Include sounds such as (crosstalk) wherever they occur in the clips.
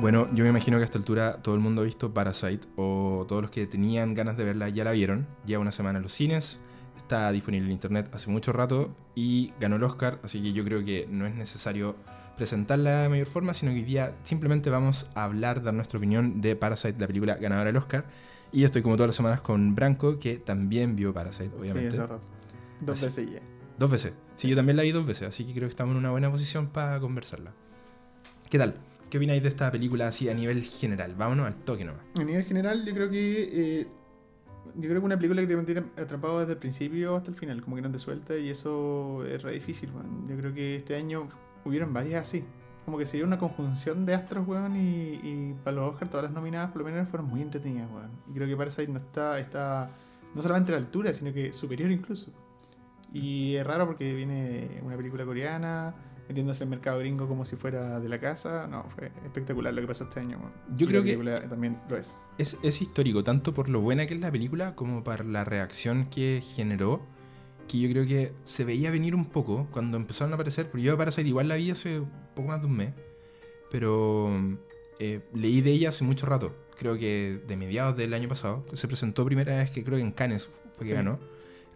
Bueno, yo me imagino que a esta altura todo el mundo ha visto Parasite o todos los que tenían ganas de verla ya la vieron. Lleva una semana en los cines, está disponible en internet hace mucho rato y ganó el Oscar, así que yo creo que no es necesario presentarla de mayor forma, sino que hoy día simplemente vamos a hablar, dar nuestra opinión de Parasite, la película ganadora del Oscar. Y estoy como todas las semanas con Branco, que también vio Parasite, obviamente. Sí, hace rato. Dos Así- veces ya. Dos veces. Sí, yo también la vi dos veces, así que creo que estamos en una buena posición para conversarla. ¿Qué tal? ¿Qué opináis de esta película así a nivel general? Vámonos al toque nomás. A nivel general, yo creo que. eh, yo creo que una película que te mantiene atrapado desde el principio hasta el final, como que no te suelta y eso es re difícil, man. Yo creo que este año hubieron varias así. Como que se dio una conjunción de astros, weón, y, y para los Oscar todas las nominadas por lo menos fueron muy entretenidas, weón. Y creo que Parasite no está, está no solamente a la altura, sino que superior incluso. Y es raro porque viene una película coreana, metiéndose el mercado gringo como si fuera de la casa. No, fue espectacular lo que pasó este año. Yo Y creo la que- también lo es. Es, es histórico, tanto por lo buena que es la película como por la reacción que generó, que yo creo que se veía venir un poco cuando empezaron a aparecer, porque yo Parasite igual la vi hace poco más de un mes, pero eh, leí de ella hace mucho rato, creo que de mediados del año pasado, se presentó primera vez que creo que en Cannes fue que Sí. ganó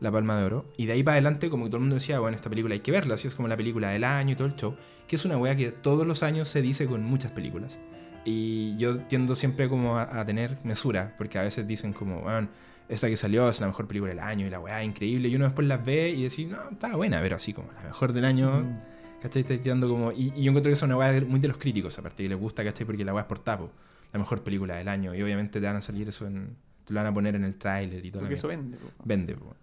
la Palma de Oro, y de ahí para adelante como que todo el mundo decía, bueno, esta película hay que verla, así es como la película del año y todo el show, que es una wea que todos los años se dice con muchas películas. Y yo tiendo siempre como a, a tener mesura, porque a veces dicen como, bueno, esta que salió es la mejor película del año y la weá increíble, y uno después las ve y decís, no, está buena, pero así como la mejor del año, Mm. ¿cachai? Está tirando como... Y, y yo encuentro que es una weá muy de los críticos, aparte, que les gusta, ¿cachai? Porque la weá es por tapo, la mejor película del año, y obviamente te van a salir eso en... Te lo van a poner en el tráiler y todo. Porque eso vende. po. Vende. po.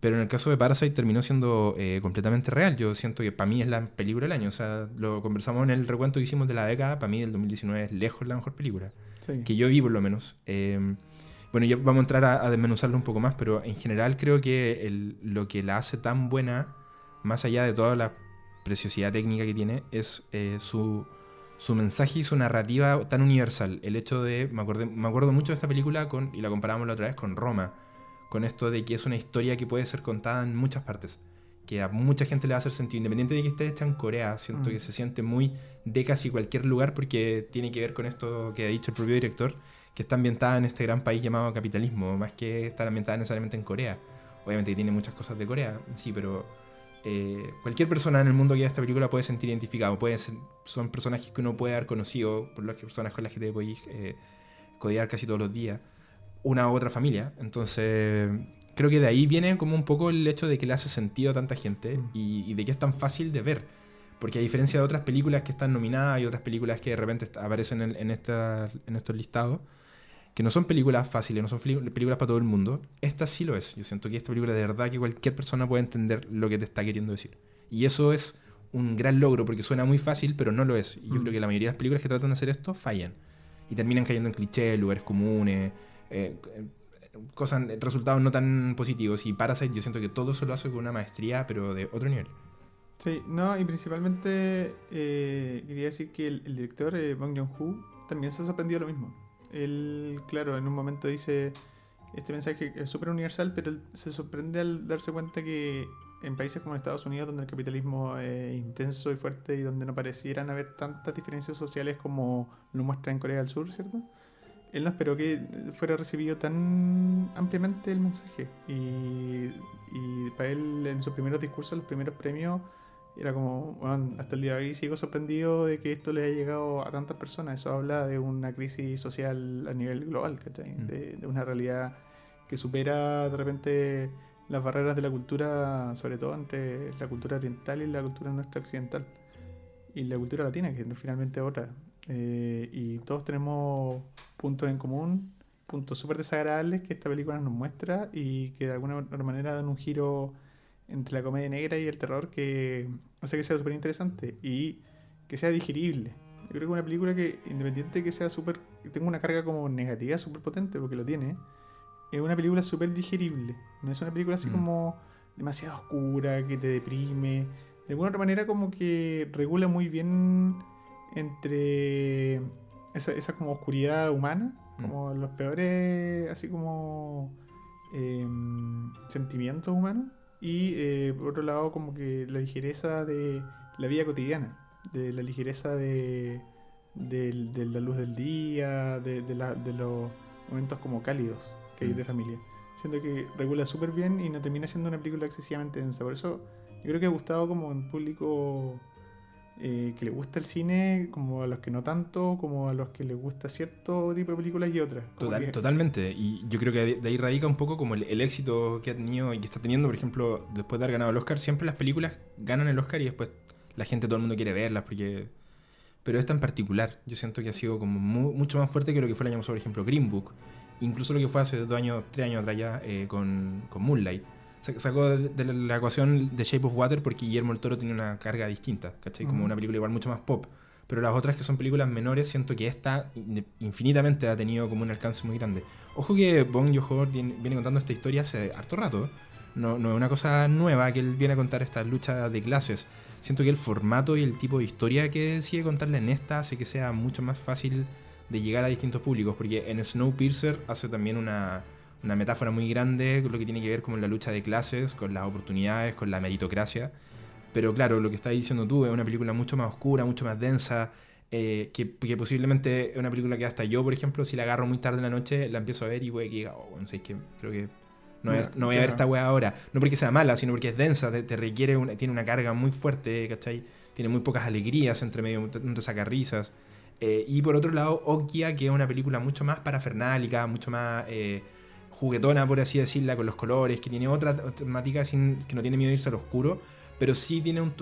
Pero en el caso de Parasite terminó siendo eh, completamente real. Yo siento que para mí es la película del año. O sea, lo conversamos en el recuento que hicimos de la década. Para mí el 2019 es lejos la mejor película. Sí. Que yo vi por lo menos. Eh, bueno, ya vamos a entrar a, a desmenuzarlo un poco más, pero en general creo que el- lo que la hace tan buena, más allá de toda la preciosidad técnica que tiene, es eh, su, su mensaje y su narrativa tan universal. El hecho de, me, acordé- me acuerdo mucho de esta película con, y la comparamos la otra vez con Roma, con esto de que es una historia que puede ser contada en muchas partes, que a mucha gente le va a hacer sentido, independiente de que esté hecha en Corea, siento Mm. que se siente muy de casi cualquier lugar porque tiene que ver con esto que ha dicho el propio director, que está ambientada en este gran país llamado capitalismo, más que estar ambientada necesariamente en Corea. Obviamente tiene muchas cosas de Corea, sí, pero eh, cualquier persona en el mundo que vea esta película puede sentir identificado. Puede ser- son personajes que uno puede haber conocido, por las personas con las que te podéis eh, codear casi todos los días. Una u otra familia. Entonces, creo que de ahí viene como un poco el hecho de que le hace sentido a tanta gente Mm. y, y de que es tan fácil de ver. Porque a diferencia de otras películas que están nominadas y otras películas que de repente aparecen en, en estos listados, que no son películas fáciles, no son películas para todo el mundo, esta sí lo es. Yo siento que esta película de verdad que cualquier persona puede entender lo que te está queriendo decir. Y eso es un gran logro porque suena muy fácil, pero no lo es. Y yo Mm. creo que la mayoría de las películas que tratan de hacer esto fallan. Y terminan cayendo en clichés, lugares comunes, eh, cosas, resultados no tan positivos. Y Parasite yo siento que todo eso lo hace con una maestría, pero de otro nivel. Sí, no, y principalmente eh, quería decir que el, el director, eh, Bong Joon-ho, también se sorprendió de lo mismo. Él, claro, en un momento dice este mensaje es súper universal, pero él se sorprende al darse cuenta que en países como Estados Unidos, donde el capitalismo es intenso y fuerte y donde no parecieran haber tantas diferencias sociales como lo muestra en Corea del Sur, ¿cierto? Él no esperó que fuera recibido tan ampliamente el mensaje. Y, y para él, en sus primeros discursos, los primeros premios, era como, bueno, hasta el día de hoy sigo sorprendido de que esto le haya llegado a tantas personas. Eso habla de una crisis social a nivel global, ¿cachai? Mm. De, de una realidad que supera de repente las barreras de la cultura, sobre todo entre la cultura oriental y la cultura nuestra occidental. Y la cultura latina, que finalmente es otra. Eh, y todos tenemos puntos en común, puntos súper desagradables que esta película nos muestra y que de alguna otra manera dan un giro entre la comedia negra y el terror que hace que sea súper interesante y que sea digerible. Yo creo que es una película que, independiente de que sea súper, que tenga una carga como negativa súper potente, porque lo tiene, es una película súper digerible. No es una película así Mm. como demasiado oscura, que te deprime. De alguna otra manera como que regula muy bien entre esa, esa como oscuridad humana, Mm. como los peores, así como em, sentimientos humanos, y eh, por otro lado como que la ligereza de la vida cotidiana, de la ligereza de, la luz del día, de, de la- de los momentos como cálidos que hay Mm. de familia. Siento que regula súper bien y no termina siendo una película excesivamente densa. Por eso yo creo que ha gustado como en público eh, que le gusta el cine, como a los que no tanto, como a los que les gusta cierto tipo de películas y otras. Total- que- Totalmente. Y yo creo que de de ahí radica un poco como el, el éxito que ha tenido y que está teniendo, por ejemplo, después de haber ganado el Oscar. Siempre las películas ganan el Oscar y después la gente, todo el mundo quiere verlas porque... Pero esta en particular, yo siento que ha sido como mu- mucho más fuerte que lo que fue el año pasado, por ejemplo, Green Book. Incluso lo que fue hace dos años, tres años atrás ya eh, con, con Moonlight. Sa- Sacó de, de la, ecuación de Shape of Water porque Guillermo el Toro tiene una carga distinta, ¿cachai? Como Ujú. una película igual mucho más pop. Pero las otras que son películas menores, siento que esta in- infinitamente ha tenido como un alcance muy grande. Ojo que Bong Joon-ho viene, viene contando esta historia hace harto rato. No, no es una cosa nueva que él viene a contar esta lucha de clases. Siento que el formato y el tipo de historia que decide contarle en esta hace que sea mucho más fácil de llegar a distintos públicos. Porque en Snowpiercer hace también una, una metáfora muy grande con lo que tiene que ver con la lucha de clases, con las oportunidades, con la meritocracia. Pero claro, lo que estás diciendo tú es una película mucho más oscura, mucho más densa, eh, que, que posiblemente es una película que hasta yo, por ejemplo, si la agarro muy tarde en la noche, la empiezo a ver y puede que diga, oh, no sé, es que creo que no, voy a- Ya, no voy a ver esta weá ahora. No porque sea mala, sino porque es densa, te, te requiere, una- tiene una carga muy fuerte, ¿cachai? Tiene muy pocas alegrías entre medio, no te saca risas. Eh, y por otro lado, Okia, que es una película mucho más parafernálica, mucho más eh, juguetona, por así decirla, con los colores, que tiene otra temática sin, que no tiene miedo de irse al oscuro, pero sí tiene un,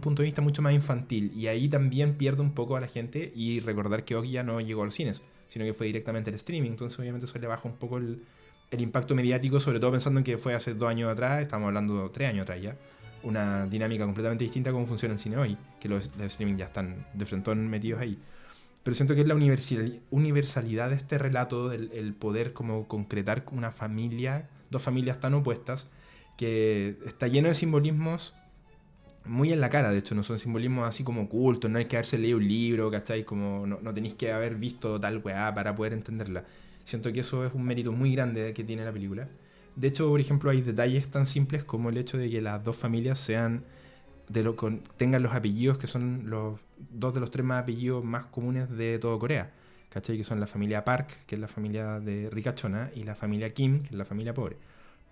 punto de vista mucho más infantil. Y ahí también pierde un poco a la gente y recordar que Okia no llegó a los cines, sino que fue directamente al streaming. Entonces, obviamente, eso le baja un poco el, impacto mediático, sobre todo pensando en que fue hace dos años atrás, estamos hablando tres años atrás ya. Una dinámica completamente distinta a cómo funciona el cine hoy, que los, los streaming ya están de frentón metidos ahí. Pero siento que es la universal- universalidad de este relato, el poder como concretar una familia, dos familias tan opuestas, que está lleno de simbolismos muy en la cara, de hecho, no son simbolismos así como ocultos, no hay que haberse leído un libro, ¿cachai? Como no, no tenéis que haber visto tal weá para poder entenderla. Siento que eso es un mérito muy grande que tiene la película. De hecho, por ejemplo, hay detalles tan simples como el hecho de que las dos familias sean de lo con, tengan los apellidos que son los dos de los tres más apellidos más comunes de todo Corea. ¿Cachai? Que son la familia Park, que es la familia de ricachona, y la familia Kim, que es la familia pobre.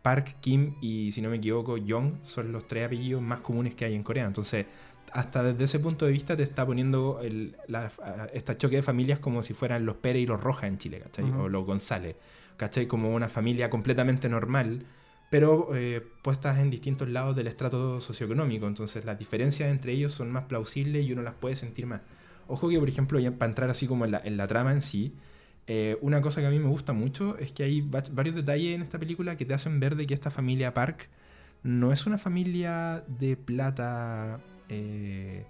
Park, Kim y, si no me equivoco, Jong son los tres apellidos más comunes que hay en Corea. Entonces, hasta desde ese punto de vista te está poniendo el, la, esta choque de familias como si fueran los Pérez y los Rojas en Chile, ¿cachai? O los González, ¿cachai? Como una familia completamente normal, pero eh, puestas en distintos lados del estrato socioeconómico. Entonces, las diferencias entre ellos son más plausibles y uno las puede sentir más. Ojo que, por ejemplo, para entrar así como en la, trama en sí, eh, una cosa que a mí me gusta mucho es que hay va- varios detalles en esta película que te hacen ver de que esta familia Park no es una familia de plata eh,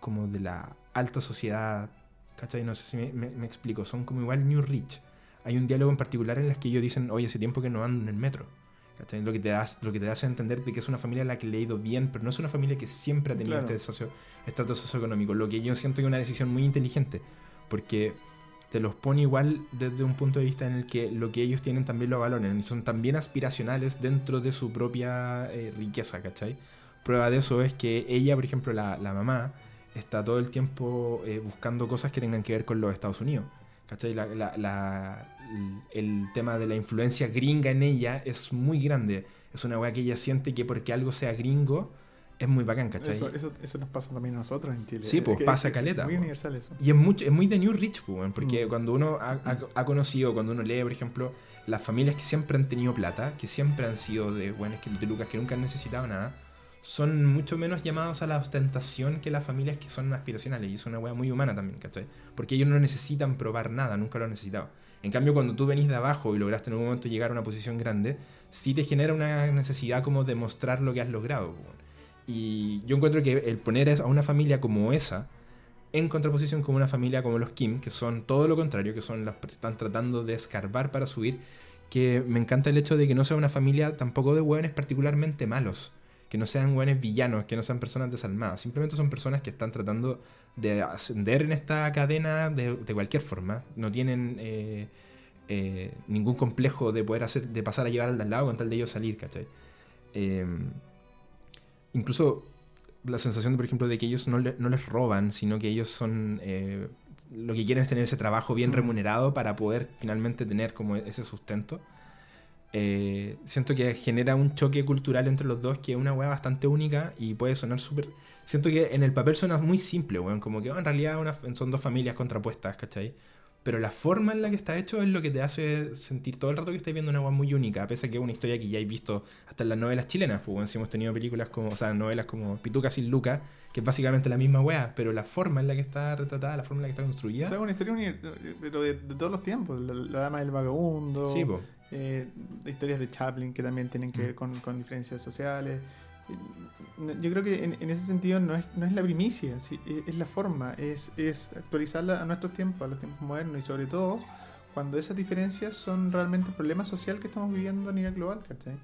como de la alta sociedad. ¿Cachai? No sé si me, me- explico. Son como igual New Rich. Hay un diálogo en particular en el que ellos dicen, oye, hace tiempo que no ando en el metro. ¿Cachai? Lo que, te das, lo que te hace entender de que es una familia a la que le ha ido bien, pero no es una familia que siempre ha tenido Claro. este socio, estatus socioeconómico. Lo que yo siento que es una decisión muy inteligente. Porque te los pone igual desde un punto de vista en el que lo que ellos tienen también lo valoran y son también aspiracionales dentro de su propia eh, riqueza, ¿cachai? Prueba de eso es que ella, por ejemplo, la, la mamá, está todo el tiempo eh, buscando cosas que tengan que ver con los Estados Unidos. ¿Cachai? La- la- la- el tema de la influencia gringa en ella es muy grande. Es una weá que ella siente que porque algo sea gringo es muy bacán, ¿cachai? Eso, eso, eso nos pasa también a nosotros en Chile. Sí, pues, Que- pasa que caleta, Es muy po. universal eso. Y es, mucho, es muy de New Rich, weón, porque Mm. cuando uno ha, ha- ha conocido, cuando uno lee, por ejemplo, las familias que siempre han tenido plata, que siempre han sido de que de lucas, que nunca han necesitado nada, son mucho menos llamados a la ostentación que las familias que son aspiracionales. Y es una weá muy humana también, ¿cachai? Porque ellos no necesitan probar nada, nunca lo han necesitado. En cambio, cuando tú venís de abajo y lograste en un momento llegar a una posición grande, sí te genera una necesidad como de mostrar lo que has logrado. Y yo encuentro que el poner a una familia como esa, en contraposición con una familia como los Kim, que son todo lo contrario, que son las que están tratando de escarbar para subir, que me encanta el hecho de que no sea una familia tampoco de hueones particularmente malos, que no sean hueones villanos, que no sean personas desalmadas, simplemente son personas que están tratando de ascender en esta cadena de, de cualquier forma, no tienen eh, eh, ningún complejo de poder hacer, de pasar a llevar al de al lado con tal de ellos salir, ¿cachai? Eh, incluso la sensación, por ejemplo, de que ellos no, le- no les roban, sino que ellos son. eh, lo que quieren es tener ese trabajo bien Mm. remunerado para poder finalmente tener como ese sustento. Eh, siento que genera un choque cultural entre los dos que es una weá bastante única y puede sonar súper... Siento que en el papel suena muy simple, weón, como que oh, en realidad una- son dos familias contrapuestas, ¿cachai? Pero la forma en la que está hecho es lo que te hace sentir todo el rato que estás viendo una weá muy única, pese a que es una historia que ya hay visto hasta en las novelas chilenas, pues weón, si hemos tenido películas como, o sea, novelas como Pituca sin Luca, que es básicamente la misma weá, pero la forma en la que está retratada, la forma en la que está O construida... sea, es una historia pero de, de todos los tiempos. La, la dama del vagabundo. sí, eh, historias de Chaplin que también tienen que ver Mm. con, con diferencias sociales. Yo creo que en, en ese sentido no es, no es la primicia, sí, e- es la forma, es, es actualizarla a nuestros tiempos, a los tiempos modernos y sobre todo cuando esas diferencias son realmente el problema social que estamos viviendo a nivel global, ¿cachai?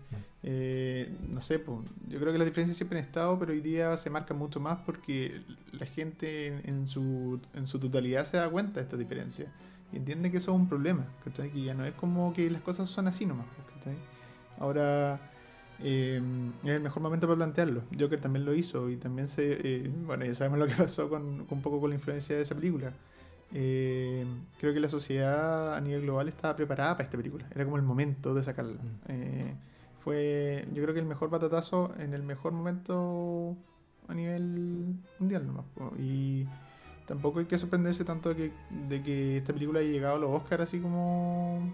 Eh, no sé, pues, yo creo que las diferencias siempre han estado, pero hoy día se marcan mucho más porque la gente en, en su, en su totalidad se da cuenta de estas diferencias y entiende que eso es un problema, ¿cachai? Que ya no es como que las cosas son así nomás, ¿cachai? Ahora eh, es el mejor momento para plantearlo. Joker también lo hizo y también se... eh, bueno, ya sabemos lo que pasó con, con un poco con la influencia de esa película. Eh, creo que la sociedad a nivel global estaba preparada para esta película. Era como el momento de sacarla. Mm. Eh, fue, yo creo que el mejor batatazo en el mejor momento a nivel mundial nomás. Y tampoco hay que sorprenderse tanto de que, de que esta película haya llegado a los Oscars así como,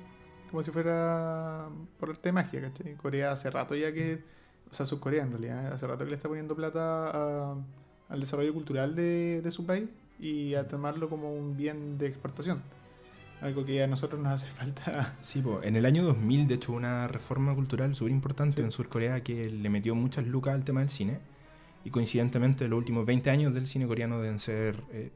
como si fuera por arte de magia, ¿cachai? Corea hace rato ya que, o sea, Subcorea en realidad, hace rato que le está poniendo plata a- al desarrollo cultural de, de su país y a tomarlo como un bien de exportación. Algo que a nosotros nos hace (laughs) falta. Sí, po. en el año 2000, de hecho, hubo una reforma cultural súper importante Sí. en Sur Corea que le metió muchas lucas al tema del cine. Y coincidentemente, los últimos 20 años del cine coreano deben ser. eh,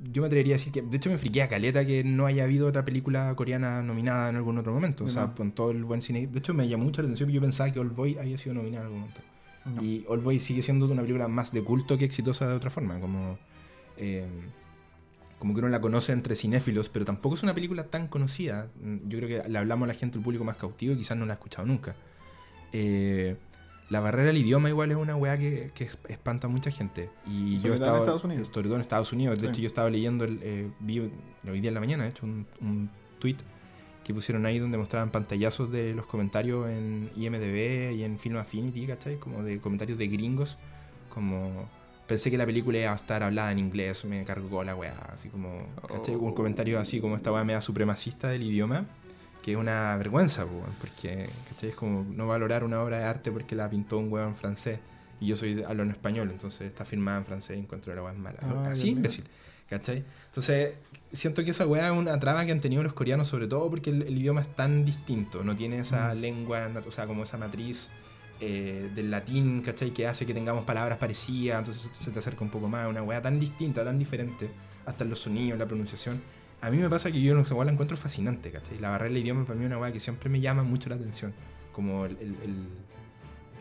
yo me atrevería a decir que. De hecho, me friqué a caleta que no haya habido otra película coreana nominada en algún otro momento. O sea, con todo el buen cine. De hecho, me llamó mucho la atención que yo pensaba que Old Boy había sido nominada en algún momento. No. Y Old Boy sigue siendo una película más de culto que exitosa de otra forma. Como. Eh, como que uno la conoce entre cinéfilos, pero tampoco es una película tan conocida. Mm, Yo creo que le hablamos a la gente, el público más cautivo, y quizás no la ha escuchado nunca. Eh, la barrera del idioma igual es una weá que, que es- espanta a mucha gente. Y Sobre yo he todo en estado, Estados Unidos. Sobre todo en Estados Unidos. De Sí. hecho, yo estaba leyendo, el, eh, vi hoy día en la mañana, de hecho, un, un tweet que pusieron ahí donde mostraban pantallazos de los comentarios en IMDB y en Film Affinity, ¿cachai? Como de comentarios de gringos, como pensé que la película iba a estar hablada en inglés, me cargó la weá, así como, ¿cachai? Un Oh. comentario así como esta weá media supremacista del idioma, que es una vergüenza, weón, porque, ¿cachai? Es como no valorar una obra de arte porque la pintó un weón francés y yo soy hablo en español, entonces está filmada en francés y encuentro la weá mala. Ah, así, imbécil, ¿cachai? Entonces, siento que esa weá es una traba que han tenido los coreanos, sobre todo porque el, el idioma es tan distinto, no tiene esa Mm. lengua, o sea, como esa matriz eh, del latín, ¿cachai? Que hace que tengamos palabras parecidas, entonces se te acerca un poco más, una weá tan distinta, tan diferente, hasta en los sonidos, la pronunciación. A mí me pasa que yo weá la encuentro fascinante, ¿cachai? La barrera del idioma para mí es una weá que siempre me llama mucho la atención, como el... el- el-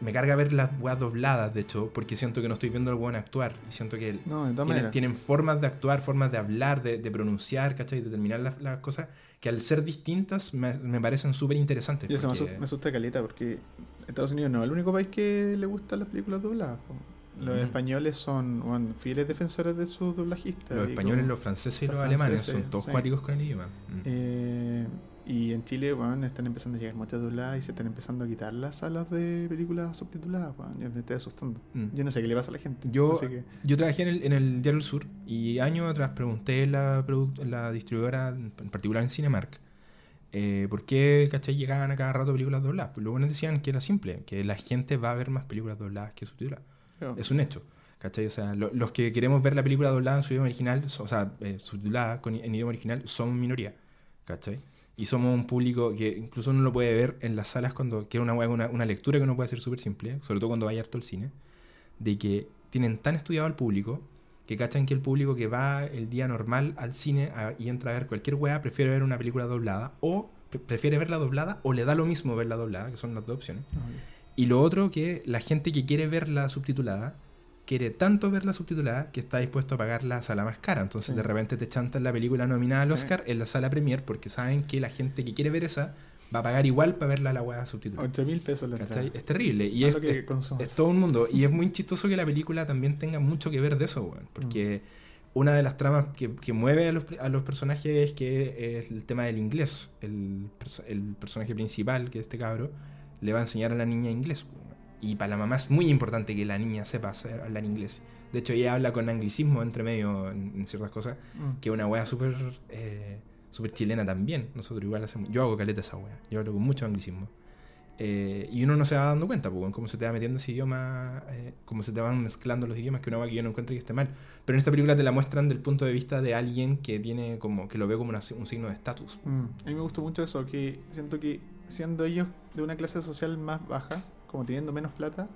Me carga ver las weas dobladas, de hecho, porque siento que no estoy viendo al weón actuar, y siento que No, tienen, tienen formas de actuar, formas de hablar, de, de pronunciar, ¿cachai? De terminar las, las cosas que al ser distintas me, me parecen súper interesantes. Y eso me porque- asusta, me asusta caleta porque Estados Unidos no es el único país que le gustan las películas dobladas. Los españoles son bueno, fieles defensores de sus doblajistas. Los españoles, como- los franceses y los los alemanes son todos sí. cuáticos con el idioma. Mm. Eh, y en Chile, bueno, están empezando a llegar muchas dobladas y se están empezando a quitar las salas de películas subtituladas. Yo me estoy asustando. Mm. Yo no sé qué le pasa a la gente. Yo, que- yo trabajé en el, en el Diario del Sur y años atrás pregunté la, la distribuidora, en particular en Cinemark, eh, por qué ¿cachai? llegaban a cada rato películas dobladas. Pues luego nos decían que era simple, que la gente va a ver más películas dobladas que subtituladas. Yo- Es un hecho. ¿Cachai? O sea, lo- los que queremos ver la película doblada en su idioma original, o sea, eh, subtitulada con, en idioma original, somos minoría. ¿Cachai? Y somos un público que incluso uno lo puede ver en las salas cuando quiere una, una, una lectura que uno puede hacer súper simple, sobre todo cuando vaya harto al cine, de que tienen tan estudiado al público que cachan que el público que va el día normal al cine a- y entra a ver cualquier weá prefiere ver una película doblada o pre- prefiere verla doblada o le da lo mismo verla doblada, que son las dos opciones. Y lo otro que la gente que quiere verla subtitulada quiere tanto verla subtitulada que está dispuesto a pagar la sala más cara. Entonces Sí. de repente te chantan la película nominada al Sí. Oscar en la sala premier porque saben que la gente que quiere ver esa va a pagar igual para verla la weá subtitulada. 8 mil pesos la entrada. Es terrible. Y es, todo un mundo. Y es muy chistoso que la película también tenga mucho que ver de eso, weón. Porque una de las tramas que, que mueve a los, a los, personajes es que es el tema del inglés. El, el, personaje principal, que es este cabro, le va a enseñar a la niña inglés. Y para la mamá es muy importante que la niña sepa hablar inglés. De hecho, ella habla con anglicismo entre medio en, ciertas cosas, mm. que es una wea súper eh, super chilena también. Nosotros igual hacemos. Yo hago caleta esa wea. Yo hablo con mucho anglicismo. Eh, y uno no se va dando cuenta, pues, cómo se te va metiendo ese idioma, eh, cómo se te van mezclando los idiomas, que una que yo no encuentro que esté mal. Pero en esta película te la muestran del punto de vista de alguien que tiene como que lo ve como un signo de estatus. Mm, a mí me gustó mucho eso, que siento que siendo ellos de una clase social más baja, como teniendo menos plata,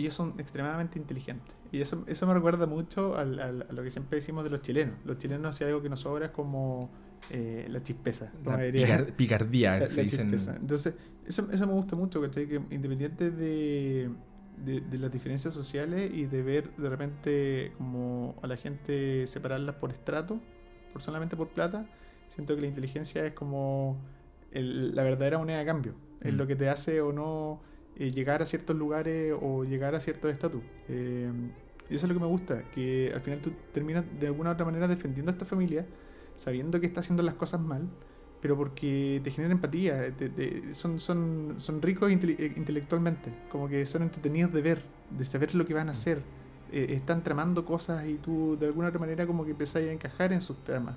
ellos son extremadamente inteligentes. Y eso, eso me recuerda mucho a lo que siempre decimos de los chilenos. Los chilenos, si algo que nos sobra es como eh, la chispeza. La (laughs) picardía. Entonces, eso, eso, me gusta mucho, Que independiente de, de, las diferencias sociales y de ver de repente como a la gente separarlas por estrato, por solamente por plata, siento que la inteligencia es como la verdadera moneda de cambio. Es mm. lo que te hace o no eh, llegar a ciertos lugares o llegar a ciertos estatus. Eh, y eso es lo que me gusta, que al final tú terminas de alguna u otra manera defendiendo a esta familia sabiendo que está haciendo las cosas mal, pero porque te genera empatía, son, son, son ricos eh, intelectualmente, como que son entretenidos de ver, de saber lo que van a hacer. Eh, están tramando cosas y tú de alguna otra manera como que empezás a encajar en sus tramas,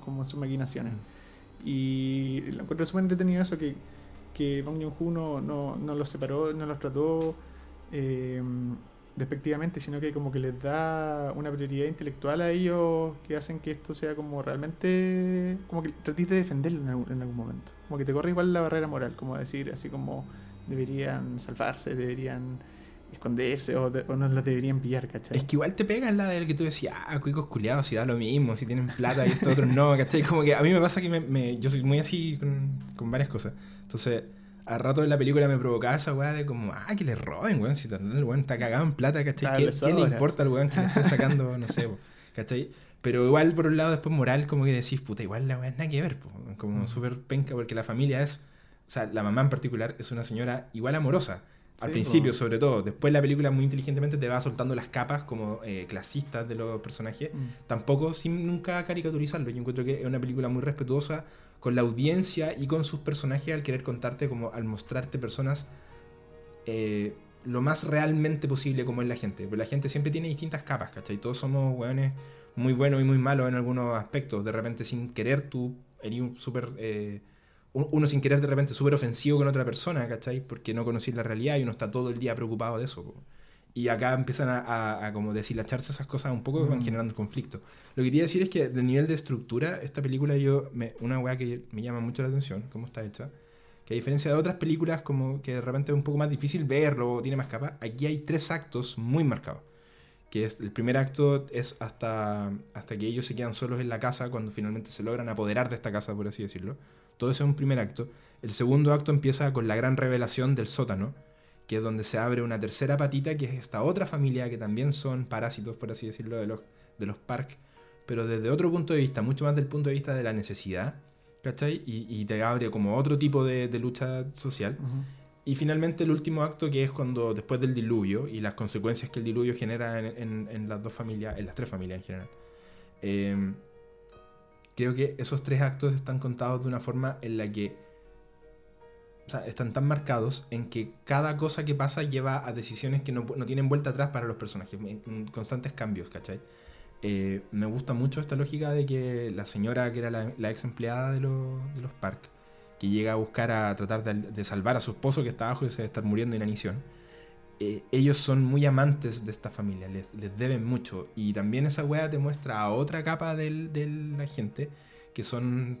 como en sus maquinaciones. Mm. Y lo encuentro súper entretenido eso, que, que Bong Joon-ho no, no, no, los separó, no los trató... Eh, despectivamente, sino que como que les da una prioridad intelectual a ellos que hacen que esto sea como realmente, como que trates de defenderlo en algún, momento. Como que te corre igual la barrera moral, como decir, así como deberían salvarse, deberían esconderse o, no los deberían pillar, ¿cachai? Es que igual te pegan la del que tú decías, ah, cuicos culiados, si da lo mismo, si tienen plata y esto otro no, ¿cachai? Como que a mí me pasa que me, yo soy muy así con, con varias cosas. Entonces al rato de la película me provocaba esa weá de como, ah, que le roben, weón, si el weón está cagado en plata, ¿cachai? ¿Qué, le importa al weón que le estén sacando, no sé, ¿cachai? Pero igual, por un lado, después moral, como que decís, puta, igual la weá es nada que ver, como mm. súper penca, porque la familia es, o sea, la mamá en particular es una señora igual amorosa. Al principio, sobre todo. Después la película muy inteligentemente te va soltando las capas como eh, clasistas de los personajes. Mm. Tampoco sin nunca caricaturizarlo. Yo encuentro que es una película muy respetuosa con la audiencia y con sus personajes al querer contarte, como al mostrarte personas eh, lo más realmente posible como es la gente. Porque la gente siempre tiene distintas capas, ¿cachai? Todos somos weones muy buenos y muy malos en algunos aspectos. De repente, sin querer, tú eres un súper. Eh, uno sin querer, de repente, súper ofensivo con otra persona, ¿cachai? Porque no conocís la realidad y uno está todo el día preocupado de eso. Y acá empiezan a, como deshilacharse esas cosas un poco que van mm. generando conflicto. Lo que quería decir es que de nivel de estructura, esta película yo, me, una weá que me llama mucho la atención, cómo está hecha, que a diferencia de otras películas como que de repente es un poco más difícil verlo, tiene más capas, aquí hay tres actos muy marcados. Que es, el primer acto es hasta, hasta que ellos se quedan solos en la casa cuando finalmente se logran apoderar de esta casa, por así decirlo. Todo eso es un primer acto. El segundo acto empieza con la gran revelación del sótano, que es donde se abre una tercera patita, que es esta otra familia que también son parásitos, por así decirlo, de los, de los parques, pero desde otro punto de vista, mucho más del punto de vista de la necesidad, ¿cachai? Y, te abre como otro tipo de, lucha social. Y finalmente el último acto, que es cuando después del diluvio y las consecuencias que el diluvio genera en, las dos familias, en las tres familias en general. Em, creo que esos tres actos están contados de una forma en la que o sea, están tan marcados en que cada cosa que pasa lleva a decisiones que no, no tienen vuelta atrás para los personajes, constantes cambios, ¿cachai? Eh, me gusta mucho esta lógica de que la señora que era la, ex empleada de, de los que llega a buscar a tratar de, salvar a su esposo que está abajo y se debe estar muriendo de inanición, eh, ellos son muy amantes de esta familia, les, les, deben mucho. Y también esa wea te muestra a otra capa de la gente, que son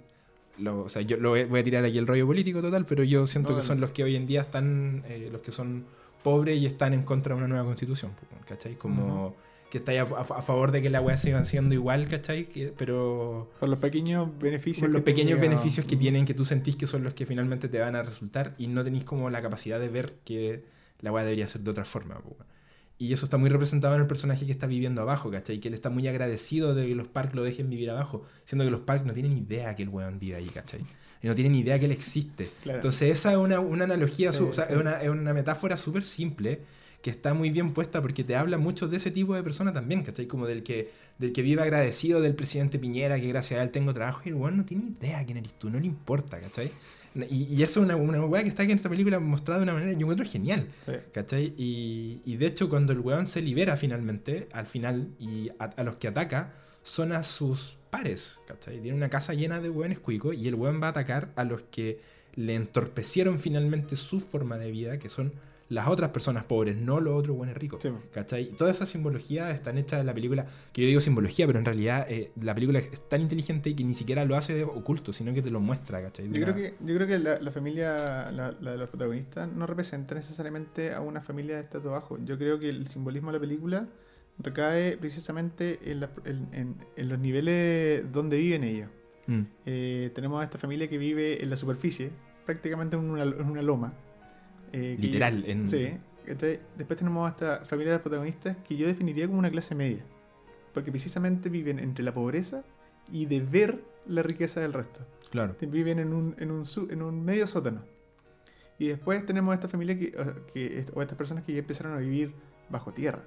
o sea, yo lo voy a tirar aquí el rollo político total, pero yo siento que son los que hoy en día están, eh, los que son pobres y están en contra de una nueva constitución, ¿cachai? Como que estáis a, favor de que la weá siga siendo igual, ¿cachai? pero... Por los pequeños beneficios. Por los pequeños beneficios que tienen, que tú sentís que son los que finalmente te van a resultar y no tenéis como la capacidad de ver que la weá debería ser de otra forma, y eso está muy representado en el personaje que está viviendo abajo, ¿cachai? Que él está muy agradecido de que los Park lo dejen vivir abajo, siendo que los Park no tienen idea que el weón vive ahí, ¿cachai? Y no tienen idea que él existe. Entonces esa es una, analogía, es, una, es, una, metáfora súper simple que está muy bien puesta porque te habla mucho de ese tipo de persona también, ¿cachai? Como del que, del que vive agradecido del presidente Piñera, que gracias a él tengo trabajo, y el weón no tiene idea quién eres tú, no le importa, ¿cachai? Y, y eso es una, una weá que está aquí en esta película mostrada de una manera, yo encuentro genial, Sí. ¿cachai? Y, y de hecho cuando el weón se libera finalmente, al final, y a, a los que ataca, son a sus pares, ¿cachai? Tiene una casa llena de weones cuicos y el weón va a atacar a los que le entorpecieron finalmente su forma de vida, que son las otras personas pobres, no los otros buenos ricos. Sí. ¿Cachai? Toda esa simbología están hechas en la película, que yo digo simbología, pero en realidad eh, la película es tan inteligente que ni siquiera lo hace oculto, sino que te lo muestra, ¿cachai? Yo creo que, yo creo que la, la familia, la, la de los protagonistas, no representa necesariamente a una familia de estatus bajo. Yo creo que el simbolismo de la película recae precisamente en, la- en- en- en los niveles donde viven ellos. Mm, Eh, tenemos a esta familia que vive en la superficie, prácticamente en una, en una loma. Eh, literal. En, Sí. ¿cachai? Después tenemos a esta familia de protagonistas que yo definiría como una clase media. Porque precisamente viven entre la pobreza y de ver la riqueza del resto. Claro. Viven en un, en un, su- en un medio sótano. Y después tenemos esta familia que, que, o estas personas que ya empezaron a vivir bajo tierra.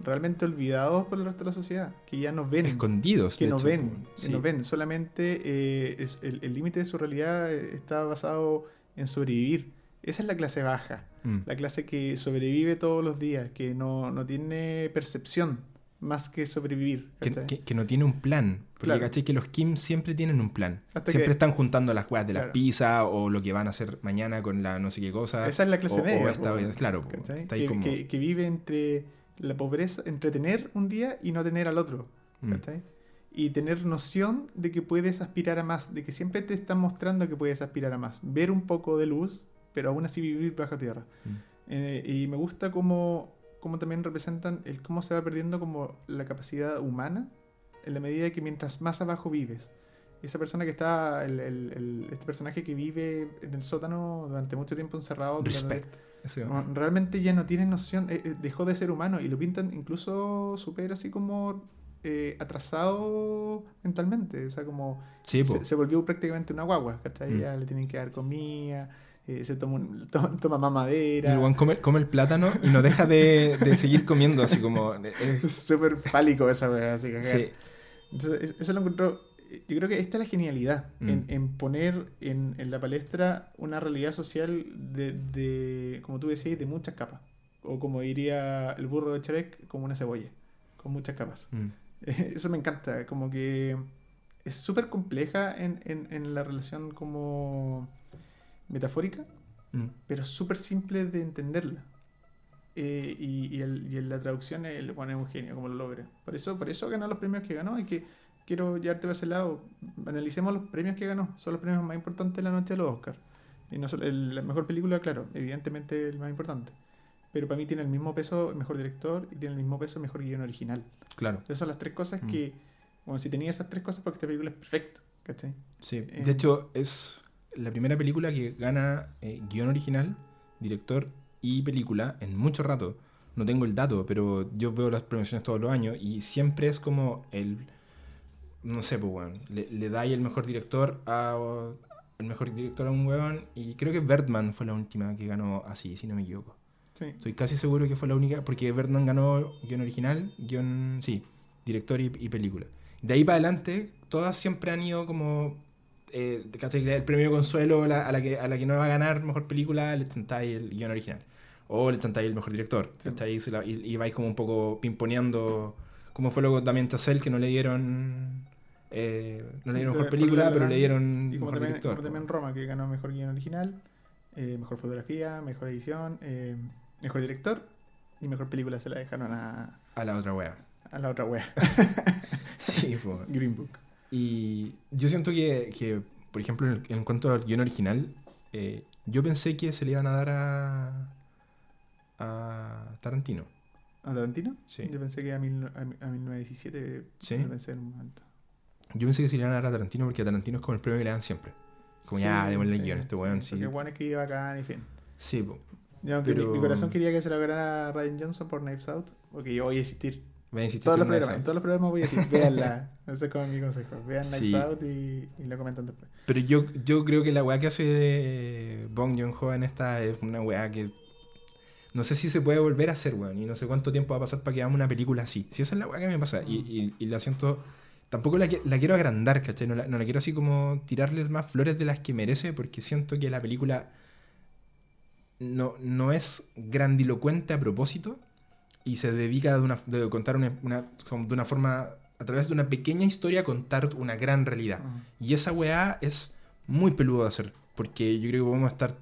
Realmente olvidados por el resto de la sociedad. Que ya no ven. Escondidos. que no hecho, ven. Que no ven. Solamente eh, es- el límite de su realidad está basado en sobrevivir. Esa es la clase baja. Mm. La clase que sobrevive todos los días. Que no, no tiene percepción más que sobrevivir. Que, que- que no tiene un plan. Porque Claro. ¿cachai? que los Kim siempre tienen un plan. Hasta siempre que- están juntando las weas de las Claro. pizzas o lo que van a hacer mañana con la no sé qué cosa. Esa es la clase o- o media. esta- po, claro, está ahí que, como- que- vive entre la pobreza, entre tener un día y no tener al otro. Mm. Y tener noción de que puedes aspirar a más, de que siempre te están mostrando que puedes aspirar a más. Ver un poco de luz, pero aún así vivir bajo tierra. Mm. Eh, y me gusta cómo, cómo también representan el cómo se va perdiendo como la capacidad humana en la medida que mientras más abajo vives. Esa persona que está, el, el- el- este personaje que vive en el sótano durante mucho tiempo encerrado. Respect. Realmente ya no tiene noción, eh, eh, dejó de ser humano y lo pintan incluso súper así como eh, atrasado mentalmente, o sea, como Sí, po. se, se volvió prácticamente una guagua, ¿cachai? Mm. Ya le tienen que dar comida, eh, se toma, un- (laughs) toma, toma más Y madera, el come, come el plátano y no deja de, de seguir comiendo, así como. eh, es súper fálico esa wea, así que sí. Entonces, es- eso lo encontró. Yo creo que esta es la genialidad, Mm. en, en poner en, en la palestra una realidad social de, de, como tú decías, de muchas capas. O como diría el burro de Shrek, como una cebolla, con muchas capas. Mm. (laughs) Eso me encanta, como que es súper compleja en, en, en la relación como metafórica, Mm. pero súper simple de entenderla. Eh, y, y, el- y en la traducción el bueno, es un genio como lo logra. Por eso, por eso ganó los premios que ganó y que quiero llevarte para ese lado. Analicemos los premios que ganó. Son los premios más importantes de la noche de los Oscars. Y no solo- el- la mejor película, claro, evidentemente el más importante. Pero para mí tiene el mismo peso el mejor director y tiene el mismo peso el mejor guion original. Claro. Esas son las tres cosas Mm. que, bueno, si tenía esas tres cosas, porque esta película es perfecta. ¿Cachai? Sí. Eh, De hecho, es la primera película que gana eh, guion original, director y película en mucho rato. No tengo el dato, pero yo veo las premiaciones todos los años y siempre es como el. No sé, pues, weón. Le, le da ahí el mejor director a. El mejor director a un weón. Y creo que Birdman fue la última que ganó así, si no me equivoco. Sí. Estoy casi seguro que fue la única, porque Birdman ganó guion original, guion, sí, director y, y película. De ahí para adelante, todas siempre han ido como, eh, el premio consuelo a la, a la que, a la que no va a ganar mejor película, le chantáis el guion original. O le chantáis el mejor director. Sí. Y, y vais como un poco pimponeando, como fue luego también Chazelle, que no le dieron... eh, no le dieron mejor película, La pero le dieron Y como mejor también, director. como también Roma, que ganó mejor guion original, eh, mejor fotografía, mejor edición, eh, mejor director y mejor película se la dejaron a, A la otra wea. a la otra wea, (laughs) Sí. Green Book. Y yo siento que, que, por ejemplo, en, el- en cuanto al guion original, eh, yo pensé que se le iban a dar a, a Tarantino. ¿A Tarantino? Sí. Yo pensé que a, mil, a, a 1917 ¿Sí? lo pensé en un momento. Yo pensé que se le iban a dar a Tarantino porque a Tarantino es como el premio que le dan siempre. Como ya, Sí, démosle el sí, guion a este weón. Sí, Porque bueno es que iba acá y fin. sí po. Yo, aunque Pero- mi, mi corazón quería que se lo ganara Ryan Johnson por Knives Out, porque yo voy a insistir. Todos los programas, en todos los programas voy a decir, véanla. Ese es como mi consejo. Vean Sí. Out y, y lo comentan después. Pero yo, yo creo que la weá que hace Bong Joon-ho en esta es una weá que no sé si se puede volver a hacer, weón. Y no sé cuánto tiempo va a pasar para que hagamos una película así. Si esa es la weá que me pasa. Y, y, y la siento. Tampoco la, la quiero agrandar, ¿cachai? No la, no la quiero así como tirarles más flores de las que merece, porque siento que la película no, no es grandilocuente a propósito y se dedica de, una, de contar una, una, de una forma, a través de una pequeña historia, a contar una gran realidad. Mm. Y esa weá es muy peludo de hacer, porque yo creo que podemos estar,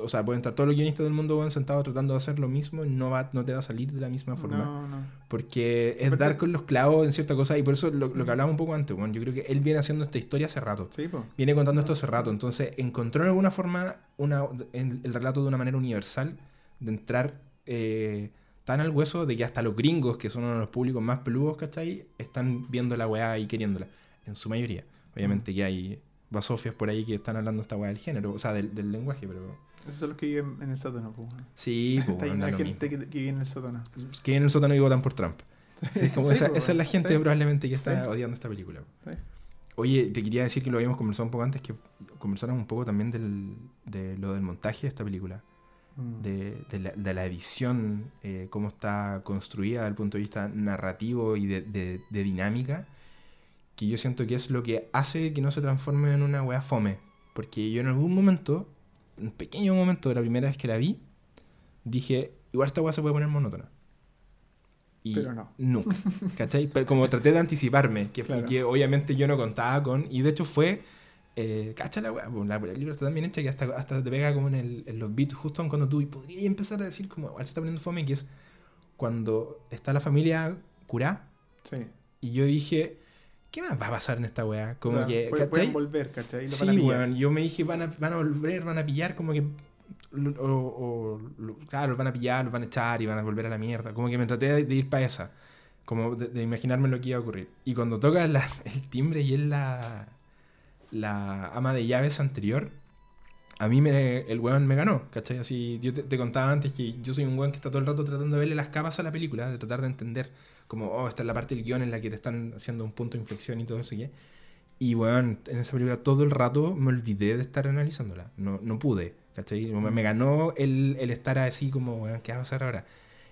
o sea, pueden estar todos los guionistas del mundo sentados tratando de hacer lo mismo no, va, no te va a salir de la misma forma. No, no. Porque es dar con los clavos en cierta cosa y por eso lo, lo que hablaba un poco antes, bueno, yo creo que él viene haciendo esta historia hace rato. Sí, pues. Viene contando esto hace rato, entonces encontró en alguna forma una, en el relato de una manera universal de entrar eh, tan al hueso de que hasta los gringos, que son uno de los públicos más peludos, ¿cachai? Están viendo la weá y queriéndola, en su mayoría. Obviamente que hay basofias por ahí que están hablando esta weá del género, o sea, del, del lenguaje, pero... Esos son los que viven en el sótano, pues. Sí, pues, Está bueno, gente que, que vive en el sótano. Que vienen en el sótano y votan por Trump. Sí, como Sí, esa, pues, esa es la gente sí. probablemente que está odiando esta película. Oye, te quería decir que lo habíamos conversado un poco antes, que conversáramos un poco también del, de lo del montaje de esta película. De, de la, de la edición, eh, cómo está construida desde el punto de vista narrativo y de, de- dinámica, que yo siento que es lo que hace que no se transforme en una wea fome. Porque yo en algún momento, un pequeño momento de la primera vez que la vi, dije, igual esta wea se puede poner monótona. Y Pero no. Nunca. (laughs) ¿Cachai? Pero como traté de anticiparme, que, fue Claro. que obviamente yo no contaba con. Y de hecho fue. Eh, cacha la weá, pues, la, el libro está tan bien hecha que hasta, hasta te pega como en, el- en los beats justo cuando tú podrías empezar a decir como igual se está poniendo fome, que es cuando está la familia curá Sí. y yo dije, ¿qué más va a pasar en esta weá? Como o sea, que, pueden, volver, ¿cachai? Y lo Sí, van a weón, yo me dije, van a, van a volver, van a pillar, como que. O, o- claro, los van a pillar, los van a echar y van a volver a la mierda. Como que me traté de, de ir para esa. Como de, de imaginarme lo que iba a ocurrir. Y cuando toca la- el timbre y es la, la ama de llaves anterior, a mí me, el weón me ganó, ¿cachai? Así, yo te, te contaba antes que yo soy un weón que está todo el rato tratando de verle las capas a la película, de tratar de entender, como, oh, esta es la parte del guion en la que te están haciendo un punto de inflexión y todo eso, ¿qué? Y weón, en esa película todo el rato me olvidé de estar analizándola, no, no pude, ¿cachai? Me, me ganó el, el estar así como, weón, ¿qué va a pasar ahora?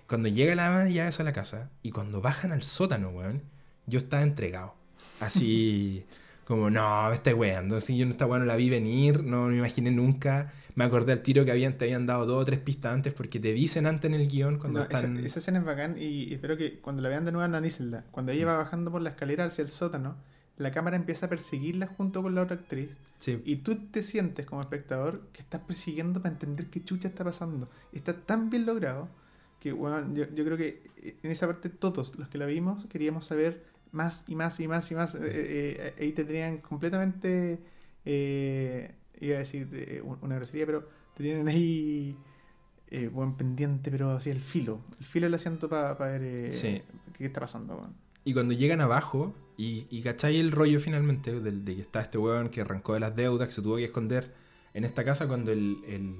Cuando llega la ama de llaves a la casa y cuando bajan al sótano, weón, yo estaba entregado. Así (laughs) como, no, me weando. Así yo no esta weá no la vi venir, no me imaginé nunca. Me acordé al tiro que habían, te habían dado dos o tres pistas antes porque te dicen antes en el guion cuando No, esa, están. esa escena es bacán y espero que cuando la vean de nuevo analícenla. Cuando ella va bajando por la escalera hacia el sótano, la cámara empieza a perseguirla junto con la otra actriz. Sí. Y tú te sientes como espectador que estás persiguiendo para entender qué chucha está pasando. Está tan bien logrado que, bueno, yo, yo creo que en esa parte todos los que la vimos queríamos saber más y más y más y más. Eh, eh, ahí te tenían completamente, eh, iba a decir eh, un- una grosería, pero te tienen ahí eh, buen pendiente, pero así el filo. El filo del asiento para ver eh, Sí. qué está pasando. Y cuando llegan abajo y, y cachai el rollo finalmente del- de, que está este weón que arrancó de las deudas, que se tuvo que esconder en esta casa cuando el, el,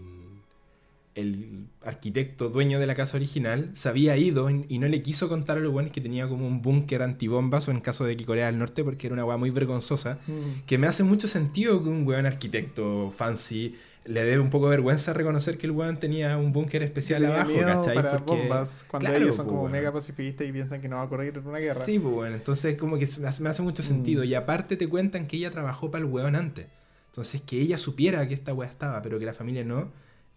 el arquitecto dueño de la casa original se había ido y no le quiso contar a los weones que tenía como un búnker antibombas o en caso de que Corea del Norte porque era una weá muy vergonzosa. Que me hace mucho sentido que un weón arquitecto fancy le dé un poco de vergüenza reconocer que el weón tenía un búnker especial abajo, miedo ¿cachai? para Porque- bombas cuando Claro, ellos son como bueno. mega pacifistas y piensan que no va a ocurrir una guerra. Sí, pues bueno, entonces como que me hace, me hace mucho sentido. Mm. Y aparte te cuentan que ella trabajó para el weón antes. Entonces que ella supiera que esta weá estaba, pero que la familia no,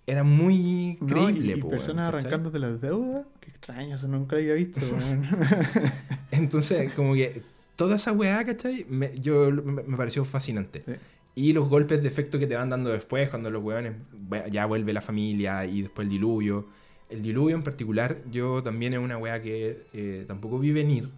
era muy No, creíble. y, y po, personas ¿cachai? arrancando de las deudas. Qué extraño, eso nunca lo había visto. (laughs) (laughs) Entonces, como que toda esa weá, ¿cachai? Me, yo, me, me pareció fascinante. Sí. Y los golpes de efecto que te van dando después, cuando los weones ya vuelve la familia y después el diluvio. El diluvio en particular, yo también es una weá que eh, tampoco vi venir,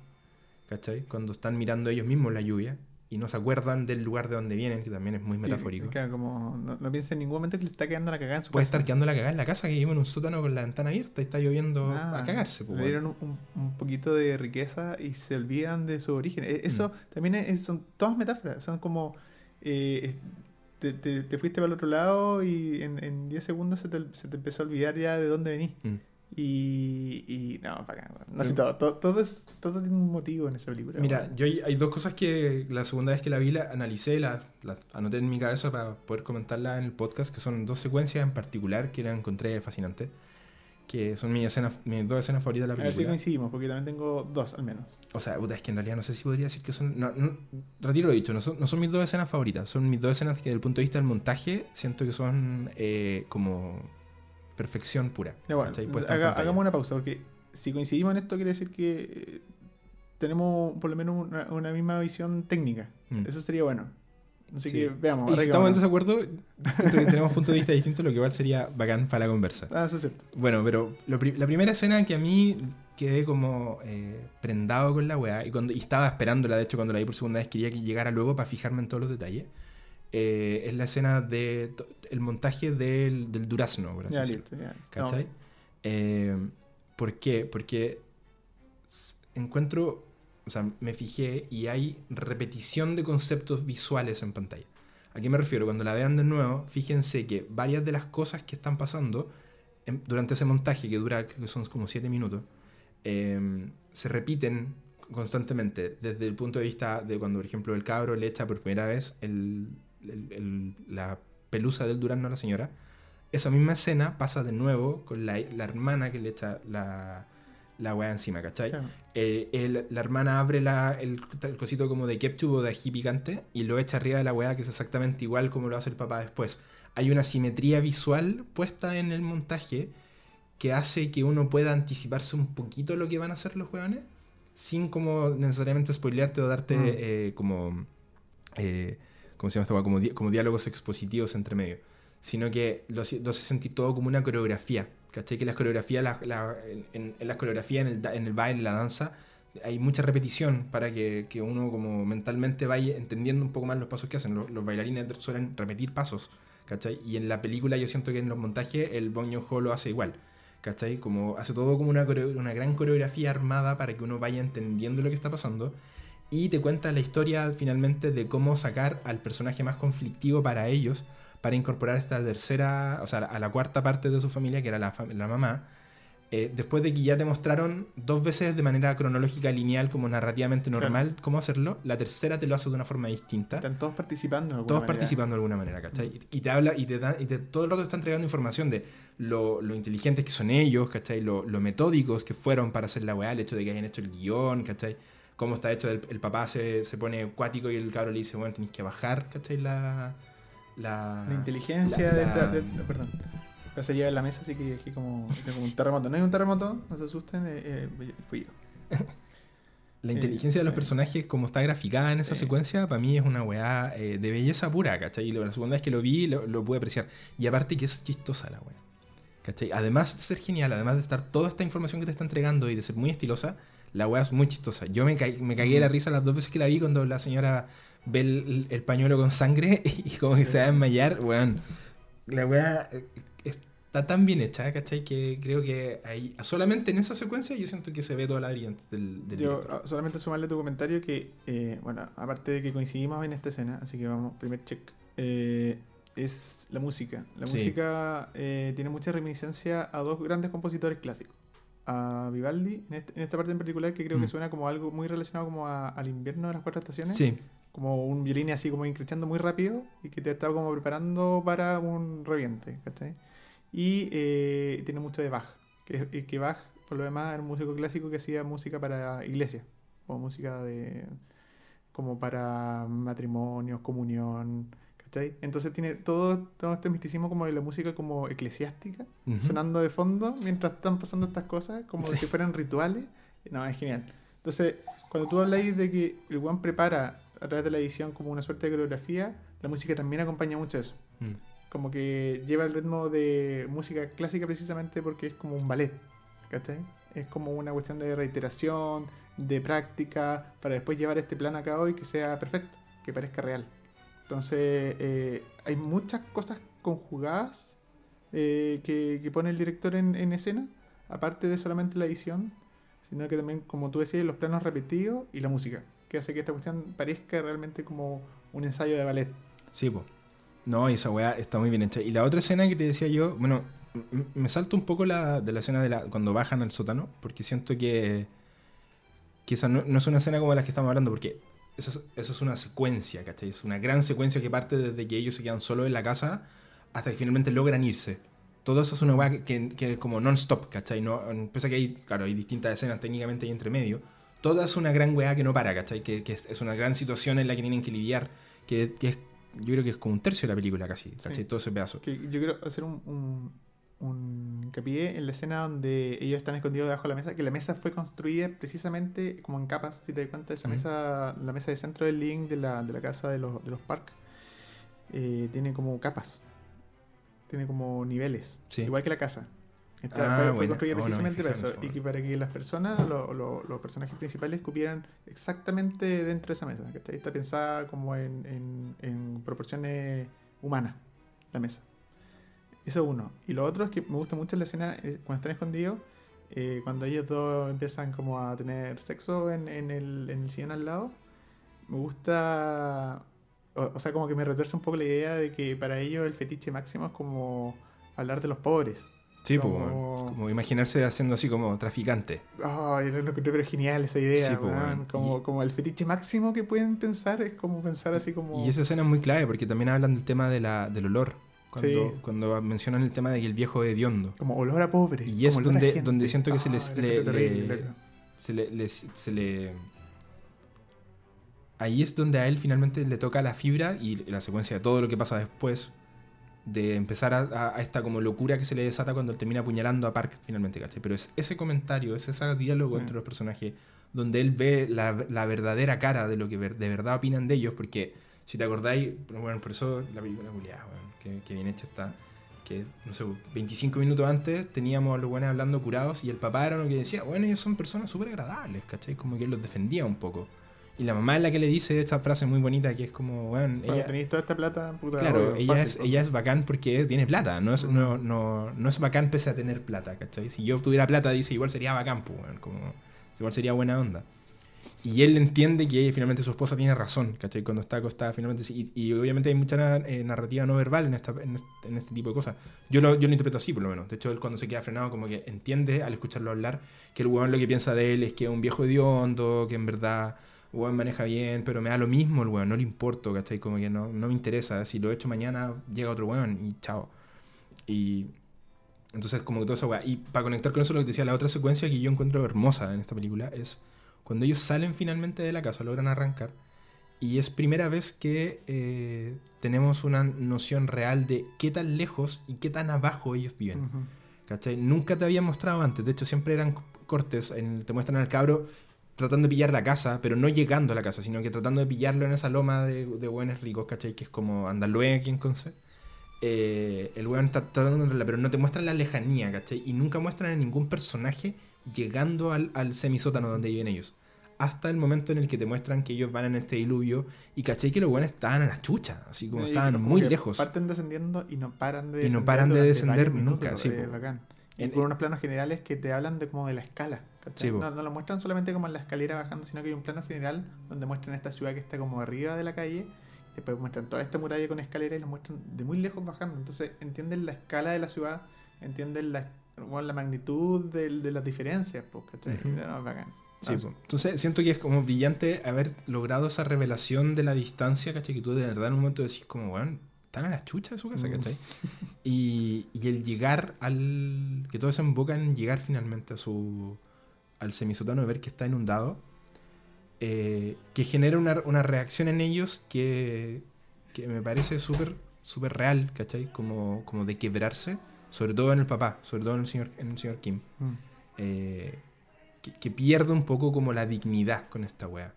¿cachai? Cuando están mirando ellos mismos la lluvia y no se acuerdan del lugar de donde vienen, que también es muy metafórico. Como, no, no piensa en ningún momento que le está quedando la cagada en su Puede casa. estar quedando la cagada en la casa que vive en un sótano con la ventana abierta y está lloviendo Ah, a cagarse. po, le dieron un, poquito de riqueza y se olvidan de su origen. E- Mm. Eso también es- son todas metáforas. Son como. eh, te, te- te fuiste para el otro lado y en, en 10 segundos se te, se te empezó a olvidar ya de dónde venís. Mm. Y, y no, bacán. No sé, todo, todo, todo, es- todo tiene un motivo en esa película. Mira, yo hay, dos cosas que la segunda vez que la vi la analicé, las las anoté en mi cabeza para poder comentarla en el podcast, que son dos secuencias en particular que la encontré fascinante. que son mis, escenas, mis dos escenas favoritas de la A ver si película. coincidimos, porque también tengo dos al menos. O sea, puta, es que en realidad no sé si podría decir que son. No, no, retiro lo dicho, no son, no son mis dos escenas favoritas. Son mis dos escenas que, desde el punto de vista del montaje, siento que son eh, como perfección pura. Hagamos una pausa, porque si coincidimos en esto, quiere decir que eh, tenemos por lo menos una, una misma visión técnica. Mm. Eso sería bueno. Así Sí. que veamos. Y si estamos en desacuerdo, tenemos puntos de vista distintos, lo que igual sería bacán para la conversa. Ah, eso es cierto. Bueno, pero lo la primera escena que a mí quedé como eh, prendado con la weá y, cuando, y estaba esperándola, de hecho cuando la vi por segunda vez quería que llegara luego para fijarme en todos los detalles, eh, es la escena de el montaje del, del durazno, por así Ya, decirlo. listo. Ya. ¿Cachai? Eh, ¿Por qué? Porque encuentro, o sea, me fijé y hay repetición de conceptos visuales en pantalla. ¿A qué me refiero? Cuando la vean de nuevo, fíjense que varias de las cosas que están pasando en- durante ese montaje, que dura, que son como 7 minutos, eh, se repiten constantemente desde el punto de vista de cuando, por ejemplo, el cabro le echa por primera vez el- el- el- la pelusa del durazno a la señora. Esa misma escena pasa de nuevo con la, la hermana que le echa la, la weá encima, ¿cachai? Claro. Eh, el- la hermana abre la- el, el cosito como de ketchup o de ají picante y lo echa arriba de la weá, que es exactamente igual como lo hace el papá después. Hay una simetría visual puesta en el montaje que hace que uno pueda anticiparse un poquito lo que van a hacer los weones sin como necesariamente spoilearte o darte Mm. eh, como... eh, ¿Cómo se llama esta? Como, di- como diálogos expositivos entre medio. Sino que lo, lo sentir todo como una coreografía. ¿Cachai? Que las coreografías, la- la- en, en- las coreografías, en el, en el baile, en la danza, hay mucha repetición para que, que uno como mentalmente vaya entendiendo un poco más los pasos que hacen. Los, los bailarines suelen repetir pasos, ¿cachai? Y en la película yo siento que en los montajes el Bong Joon-ho lo hace igual, ¿cachai? Como hace todo como una, una gran coreografía armada para que uno vaya entendiendo lo que está pasando y te cuenta la historia finalmente de cómo sacar al personaje más conflictivo para ellos para incorporar esta tercera, o sea, a la cuarta parte de su familia, que era la, la mamá, eh, después de que ya te mostraron dos veces de manera cronológica, lineal, como narrativamente normal, cómo hacerlo, la tercera te lo hace de una forma distinta. Están todos participando. de alguna Todos manera. participando de alguna manera, ¿cachai? Y te habla y te da, y te, todo el rato te está entregando información de lo, lo inteligentes que son ellos, ¿cachai? Lo, lo metódicos que fueron para hacer la weá, el hecho de que hayan hecho el guion, ¿cachai? Cómo está hecho, el, el papá se, se pone acuático y el cabro le dice, bueno, tenéis que bajar, ¿cachai? La, la, La inteligencia la- de, la- esta- de- de- Perdón. Se lleva en la mesa, así que dije como, como un terremoto. No hay un terremoto, no se asusten, eh, eh, fui yo. (laughs) La Eh, inteligencia de los sí. personajes, como está graficada en esa Sí. secuencia, para mí es una weá eh, de belleza pura, ¿cachai? Y la segunda vez que lo vi, lo, lo pude apreciar. Y aparte que es chistosa la weá. ¿Cachai? Además de ser genial, además de estar toda esta información que te está entregando y de ser muy estilosa, la weá es muy chistosa. Yo me, ca- me cagué de la risa las dos veces que la vi cuando la señora ve el, el pañuelo con sangre (laughs) y como que se va a desmayar, weón. La weá eh, está tan bien hecha, ¿cachai? Que creo que ahí, solamente en esa secuencia yo siento que se ve toda la brillante del, del Yo director. ah, solamente sumarle tu comentario que, eh, bueno, aparte de que coincidimos en esta escena, así que vamos, primer check, eh, es la música. La Sí. música eh, tiene mucha reminiscencia a dos grandes compositores clásicos. A Vivaldi, en, este- en esta parte en particular, que creo que Mm. suena como algo muy relacionado como a- al invierno de las cuatro estaciones. Sí, Como un violín así como increchando muy rápido y que te está como preparando para un reviente, ¿cachai? Y eh, tiene mucho de Bach, que, que Bach, por lo demás, era un músico clásico que hacía música para iglesia, o música de como para matrimonios, comunión, ¿cachai? Entonces tiene todo, todo este misticismo como de la música como eclesiástica, sonando de fondo mientras están pasando estas cosas, como Sí. si fueran rituales. No, es genial. Entonces, cuando tú habláis de que el One prepara a través de la edición como una suerte de coreografía, la música también acompaña mucho eso. Mm. Como que lleva el ritmo de música clásica precisamente porque es como un ballet, ¿cachai? Es como una cuestión de reiteración, de práctica, para después llevar este plan a cabo y que sea perfecto, que parezca real. Entonces, eh, hay muchas cosas conjugadas eh, que, pone el director en, en escena, aparte de solamente la edición, sino que también, como tú decías, los planos repetidos y la música, que hace que esta cuestión parezca realmente como un ensayo de ballet. Sí, po. No, esa weá está muy bien hecha. Y la otra escena que te decía yo, bueno, me salto un poco la, de la escena de la, cuando bajan al sótano, porque siento que, que esa no, no es una escena como las que estamos hablando, porque esa es, una secuencia, ¿cachai? Es una gran secuencia que parte desde que ellos se quedan solos en la casa hasta que finalmente logran irse. Todo eso es una weá que, que es como non-stop, ¿cachai? No, pese a que hay, claro, hay distintas escenas técnicamente ahí entre medio. Todo es una gran weá que no para, ¿cachai? Que, que es, es una gran situación en la que tienen que lidiar. Que, que es, yo creo que es como un tercio de la película casi, ¿cachai? Sí. Todo ese pedazo. Que yo quiero hacer un, un, un hincapié en la escena donde ellos están escondidos debajo de la mesa, que la mesa fue construida precisamente como en capas, si te das cuenta, esa mesa, la mesa de centro del living de la, de la casa de los, de los Park, eh, tiene como capas, tiene como niveles, Sí. igual que la casa. Está- Ah, fue, construida Oh, no precisamente para eso, y que para que las personas, lo- lo- los personajes principales, cupieran exactamente dentro de esa mesa. ¿cachai? Está pensada como en, en- en proporciones humanas, la mesa. Eso uno. Y lo otro es que me gusta mucho la escena eh, cuando están escondidos, eh, cuando ellos dos empiezan como a tener sexo en, en el, en el sillón al lado. Me gusta, o, o sea, como que me retuerce un poco la idea de que para ellos el fetiche máximo es como hablar de los pobres. Sí, pues, Como- como imaginarse haciendo así como traficante. Ay, lo encontré pero genial esa idea, Sí, po, weón. Como, Y- como el fetiche máximo que pueden pensar es como pensar así como... Y esa escena es muy clave porque también hablan del tema de la, del olor. Cuando, Sí. cuando mencionan el tema de que el viejo es hediondo. Como olor a pobre. Y es donde- donde siento que se Ay, les- le- terrible, se le, le- se le- Ahí es donde a él finalmente le toca la fibra y la secuencia de todo lo que pasa después de empezar a, a- a esta como locura que se le desata cuando él termina apuñalando a Park finalmente, ¿cachai? Pero es ese comentario, es ese diálogo Sí. entre los personajes donde él ve la, la verdadera cara de lo que ver- de verdad opinan de ellos, porque si te acordáis, bueno, por eso la película culiada, weón, que, que bien hecha está, que, no sé, 25 minutos antes teníamos a los buenos hablando curados y el papá era lo que decía, bueno, ellos son personas súper agradables, ¿cachai? Como que él los defendía un poco. Y la mamá es la que le dice esta frase muy bonita que es como, bueno, ella, tenéis toda esta plata, puta. claro, obvio, ella, fácil, es, ella es bacán porque tiene plata, no es, no, no, no es bacán pese a tener plata, ¿cachai? Si yo tuviera plata, dice, igual sería bacán, pues, weón, como, igual sería buena onda. Y él entiende que finalmente su esposa tiene razón, ¿cachai? Cuando está acostada, finalmente. Y, y obviamente hay mucha eh, narrativa no verbal en, esta, en, este, en este tipo de cosas. Yo lo, yo lo interpreto así, por lo menos. De hecho, él cuando se queda frenado, como que entiende al escucharlo hablar que el weón lo que piensa de él es que es un viejo hediondo, que en verdad weón maneja bien, pero me da lo mismo el weón, no le importo, ¿cachai? Como que no, no me interesa. Si lo he hecho mañana, llega otro weón y chao. Y. Entonces, como que toda esa weá. Y para conectar con eso, lo que te decía, la otra secuencia que yo encuentro hermosa en esta película es cuando ellos salen finalmente de la casa, logran arrancar, y es primera vez que eh, tenemos una noción real de qué tan lejos y qué tan abajo ellos viven. Ujú. ¿Cachai? Nunca te habían mostrado antes, de hecho siempre eran cortes, en- te muestran al cabro tratando de pillar la casa, pero no llegando a la casa, sino que tratando de pillarlo en esa loma de, de buenos ricos, ¿cachai? Que es como Andalue aquí en Conce. Eh, el weón está tratando de pero no te muestran la lejanía, ¿cachai? Y nunca muestran a ningún personaje llegando al, al semisótano donde viven ellos. Hasta el momento en el que te muestran que ellos van en este diluvio y cachai que los buenos estaban a la chucha, así como Y estaban como muy lejos. Parten descendiendo y no paran de Y no descender. paran de descender nunca, minutos, sí, bacán. Y En- con unos planos generales que te hablan de como de la escala. Sí, no, no lo muestran solamente como en la escalera bajando, sino que hay un plano general donde muestran esta ciudad que está como arriba de la calle. Después muestran toda esta muralla con escalera y lo muestran de muy lejos bajando. Entonces entienden la escala de la ciudad, entienden la, bueno, la magnitud del- de, las diferencias. Pues, ¿cachai? Ujú. No, bacán. Sí, Ah, po. Entonces siento que es como brillante haber logrado esa revelación de la distancia, ¿cachai? Que tú de verdad en un momento decís como, weón, están a la chucha de su casa, Mm. ¿cachai? Y, y el llegar al... que todo se enfoca en llegar finalmente a su... al semisótano, de ver que está inundado, eh, que genera una, una reacción en ellos que, que me parece súper súper real, ¿cachai? Como, como de quebrarse, sobre todo en el papá, sobre todo en el señor, en el señor Kim mm. eh, que, que pierde un poco como la dignidad con esta wea.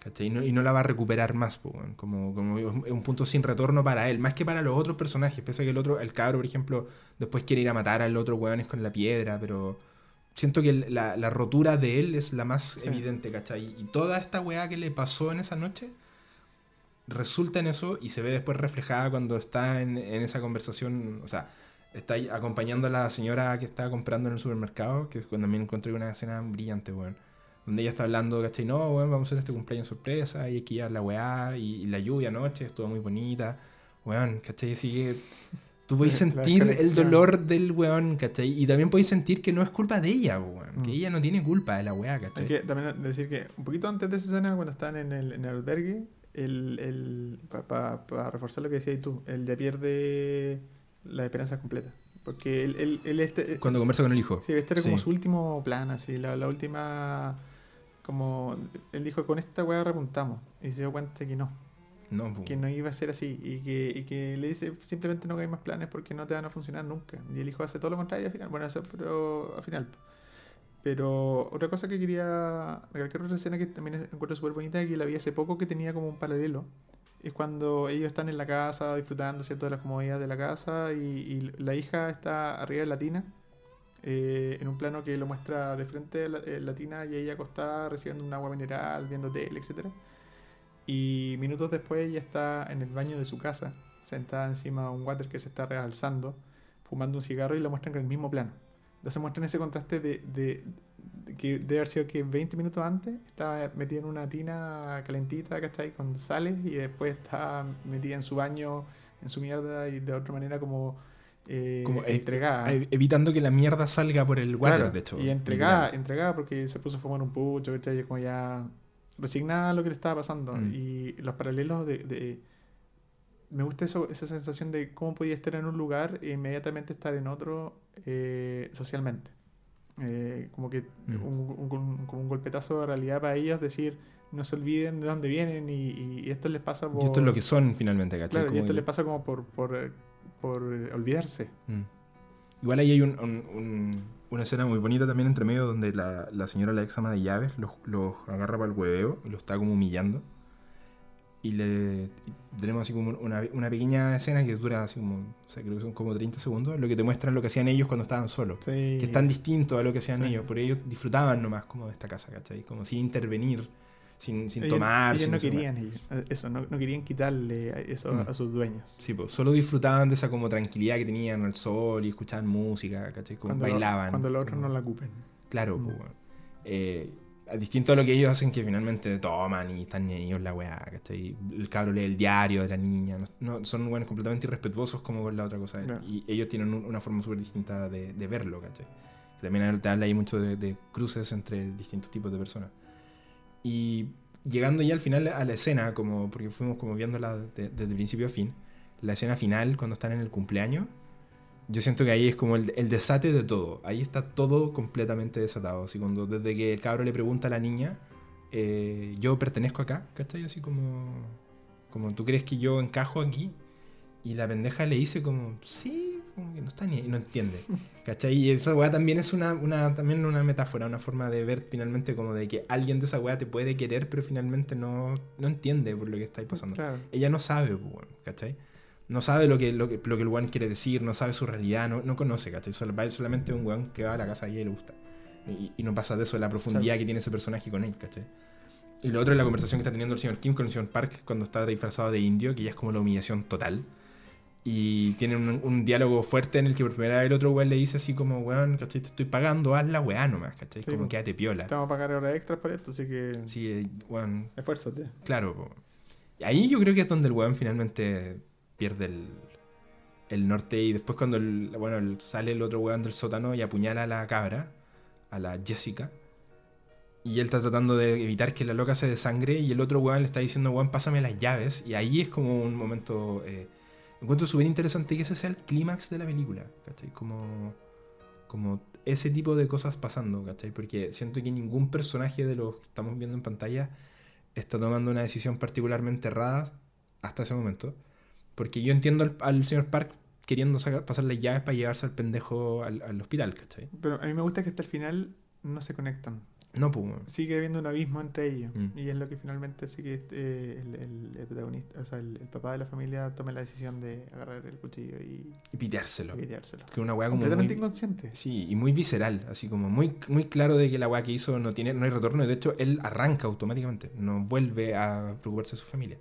¿cachai? Y no, y no la va a recuperar más, po, weón. como, como un punto sin retorno para él, más que para los otros personajes. Pese a que el otro, el cabro, por ejemplo, después quiere ir a matar al otro weones con la piedra, pero siento que la, la rotura de él es la más Sí. evidente, ¿cachai? Y toda esta weá que le pasó en esa noche resulta en eso y se ve después reflejada cuando está en, en esa conversación, o sea, está acompañando a la señora que está comprando en el supermercado, que cuando también encontré una escena brillante, weón. Donde ella está hablando, ¿cachai? No, weón, vamos a hacer este cumpleaños sorpresa, y que llevar la weá, y, y la lluvia anoche estuvo muy bonita, weón, ¿cachai? Así que tú podéis (laughs) sentir el dolor del weón, ¿cachai? Y también podéis sentir que no es culpa de ella, weón, que Mm. ella no tiene culpa de la weá, ¿cachai? Hay que también decir que un poquito antes de esa escena, cuando están en el, en el albergue, el, el, para reforzar lo que decías tú, el ya pierde la esperanza completa. Porque él, él, él este, Cuando conversa con el hijo. Sí, este era como Sí. su último plan, así, la, la última... Como él dijo, con esta weá repuntamos. Y se dio cuenta que no, No, que no iba a ser así. Y que, y que le dice, simplemente no hagáis más planes porque no te van a funcionar nunca. Y el hijo hace todo lo contrario al final. Bueno, eso, pero al final. Pero otra cosa que quería recalcar, otra escena que también encuentro súper bonita, que la vi hace poco, que tenía como un paralelo. Es cuando ellos están en la casa disfrutando ¿cierto? de las comodidades de la casa y, la hija está arriba de la tina, eh, en un plano que lo muestra de frente la, eh, la tina y ella acostada recibiendo un agua mineral, viendo tele, etc. Y minutos después ella está en el baño de su casa, sentada encima de un water que se está realzando, fumando un cigarro y lo muestran con el mismo plano. Entonces muestran ese contraste de que debe haber sido que 20 minutos antes estaba metida en una tina calentita, ¿cachai? Con sales y después está metida en su baño, en su mierda y de otra manera como, eh, Como entregada. evitando que la mierda salga por el water, Claro, de hecho. Y entregada, entregada porque se puso a fumar un pucho, ¿cachai? Como ya resignada a lo que le estaba pasando. Mm. Y los paralelos de, de- Me gusta eso, esa sensación de cómo podía estar en un lugar e inmediatamente estar en otro eh, socialmente. Eh, como que Mm. un, un- un- como un golpetazo de realidad para ellos, decir, no se olviden de dónde vienen y, y esto les pasa por... Y esto es lo que son finalmente, ¿cachai? Claro, y esto el- les pasa como por, por, por olvidarse. Mm. Igual ahí hay un- un- un- una escena muy bonita también entre medio donde la, la señora la ex ama de llaves los, los agarra para el hueveo y los está como humillando. Y le y tenemos así como una, una pequeña escena que dura así como, o sea, creo que son como 30 segundos, lo que te muestran lo que hacían ellos cuando estaban solos. Sí. Que es tan distinto a lo que hacían Sí. ellos, pero ellos disfrutaban nomás como de esta casa, ¿cachai? Como sin intervenir, sin, sin Ellos- tomar. Ellos sin no querían ellos, eso, no, no querían quitarle eso Mm. a sus dueños. Sí, pues, solo disfrutaban de esa como tranquilidad que tenían al sol y escuchaban música, ¿cachai? Como Cuando, lo- bailaban. cuando los otros no la ocupen. Claro, Mm. pues, weón. Eh, distinto a lo que ellos hacen que finalmente toman y están ellos la weá, ¿cachai? El cabro lee el diario de la niña, no, no- son weones completamente irrespetuosos como con la otra cosa. Claro. Y ellos tienen un- una forma súper distinta de, de verlo, ¿cachai? También te habla ahí mucho de, de cruces entre distintos tipos de personas. Y llegando ya al final a la escena, como porque fuimos como viéndola de- desde principio a fin, la escena final cuando están en el cumpleaños, yo siento que ahí es como el, el desate de todo. Ahí está todo completamente desatado. Así cuando desde que el cabro le pregunta a la niña, eh, yo pertenezco acá, ¿cachai? Así como, como, ¿tú crees que yo encajo aquí? Y la pendeja le dice como, sí, como que no está ni no entiende. (laughs) ¿Cachai? Y esa weá también es una, una, también una metáfora, una forma de ver finalmente como de que alguien de esa weá te puede querer, pero finalmente no, no entiende por lo que estáis pasando. Claro. Ella no sabe, pues, ¿cachai? No sabe lo que, lo que, lo que el weón quiere decir, no sabe su realidad, no, no conoce, ¿cachai? Solamente un weón que va a la casa y le gusta. Y, y no pasa de eso, de la profundidad que tiene ese personaje con él, ¿cachai? Y lo otro es la conversación que está teniendo el señor Kim con el señor Park cuando está disfrazado de indio, que ya es como la humillación total. Y tienen un, un diálogo fuerte en el que por primera vez el otro weón le dice así como, weón, ¿cachai? Te estoy pagando, haz la weá nomás, ¿cachai? Sí, como quédate piola. Te vamos a pagar horas extras por esto, así que Sí, eh, weón, esfuérzate. Claro, po. Ahí yo creo que es donde el weón finalmente pierde el, el norte y después cuando el, bueno, sale el otro weón del sótano y apuñala a la cabra, a la Jessica, y él está tratando de evitar que la loca se desangre y el otro weón le está diciendo, weón, pásame las llaves, y ahí es como un momento, eh, encuentro súper interesante que ese sea el clímax de la película, ¿cachai? Como, como ese tipo de cosas pasando, ¿cachai? Porque siento que ningún personaje de los que estamos viendo en pantalla está tomando una decisión particularmente errada hasta ese momento. Porque yo entiendo al, al señor Park queriendo sacar, pasar las llaves para llevarse al pendejo al, al hospital, ¿cachai? Pero a mí me gusta que hasta el final no se conectan. No, pues. Sigue habiendo un abismo entre ellos. Mm. Y es lo que finalmente sí que eh, el, el- el protagonista, o sea, el, el papá de la familia toma la decisión de agarrar el cuchillo y Y piteárselo. piteárselo. Que una weá como. Completamente muy- inconsciente. Sí, y muy visceral, así como muy, muy claro de que la weá que hizo no tiene, no hay retorno, y de hecho él arranca automáticamente, no vuelve a preocuparse de su familia.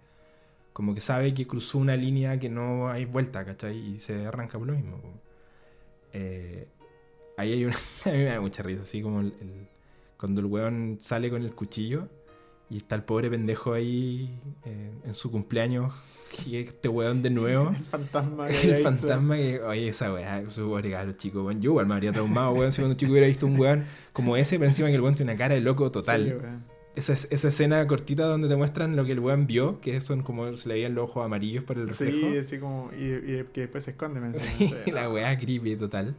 Como que sabe que cruzó una línea que no hay vuelta, ¿cachai? Y se arranca por lo mismo. Eh, ahí hay una. (laughs) A mí me da mucha risa, así como el, el- cuando el weón sale con el cuchillo y está el pobre pendejo ahí eh, en su cumpleaños, (laughs) y este weón de nuevo. (laughs) El fantasma que El visto. fantasma que, oye, esa weá, su cabro chico, weón. Yo igual me habría traumado, weón, si cuando un chico hubiera visto un weón como ese, pero encima que el weón tiene una cara de loco total. Sí. Esa, esa escena cortita donde te muestran lo que el weón vio, que son como se le veían los ojos amarillos por el reflejo. Sí, así como. Y, y que después se esconde, me Sí, (laughs) la weá creepy total.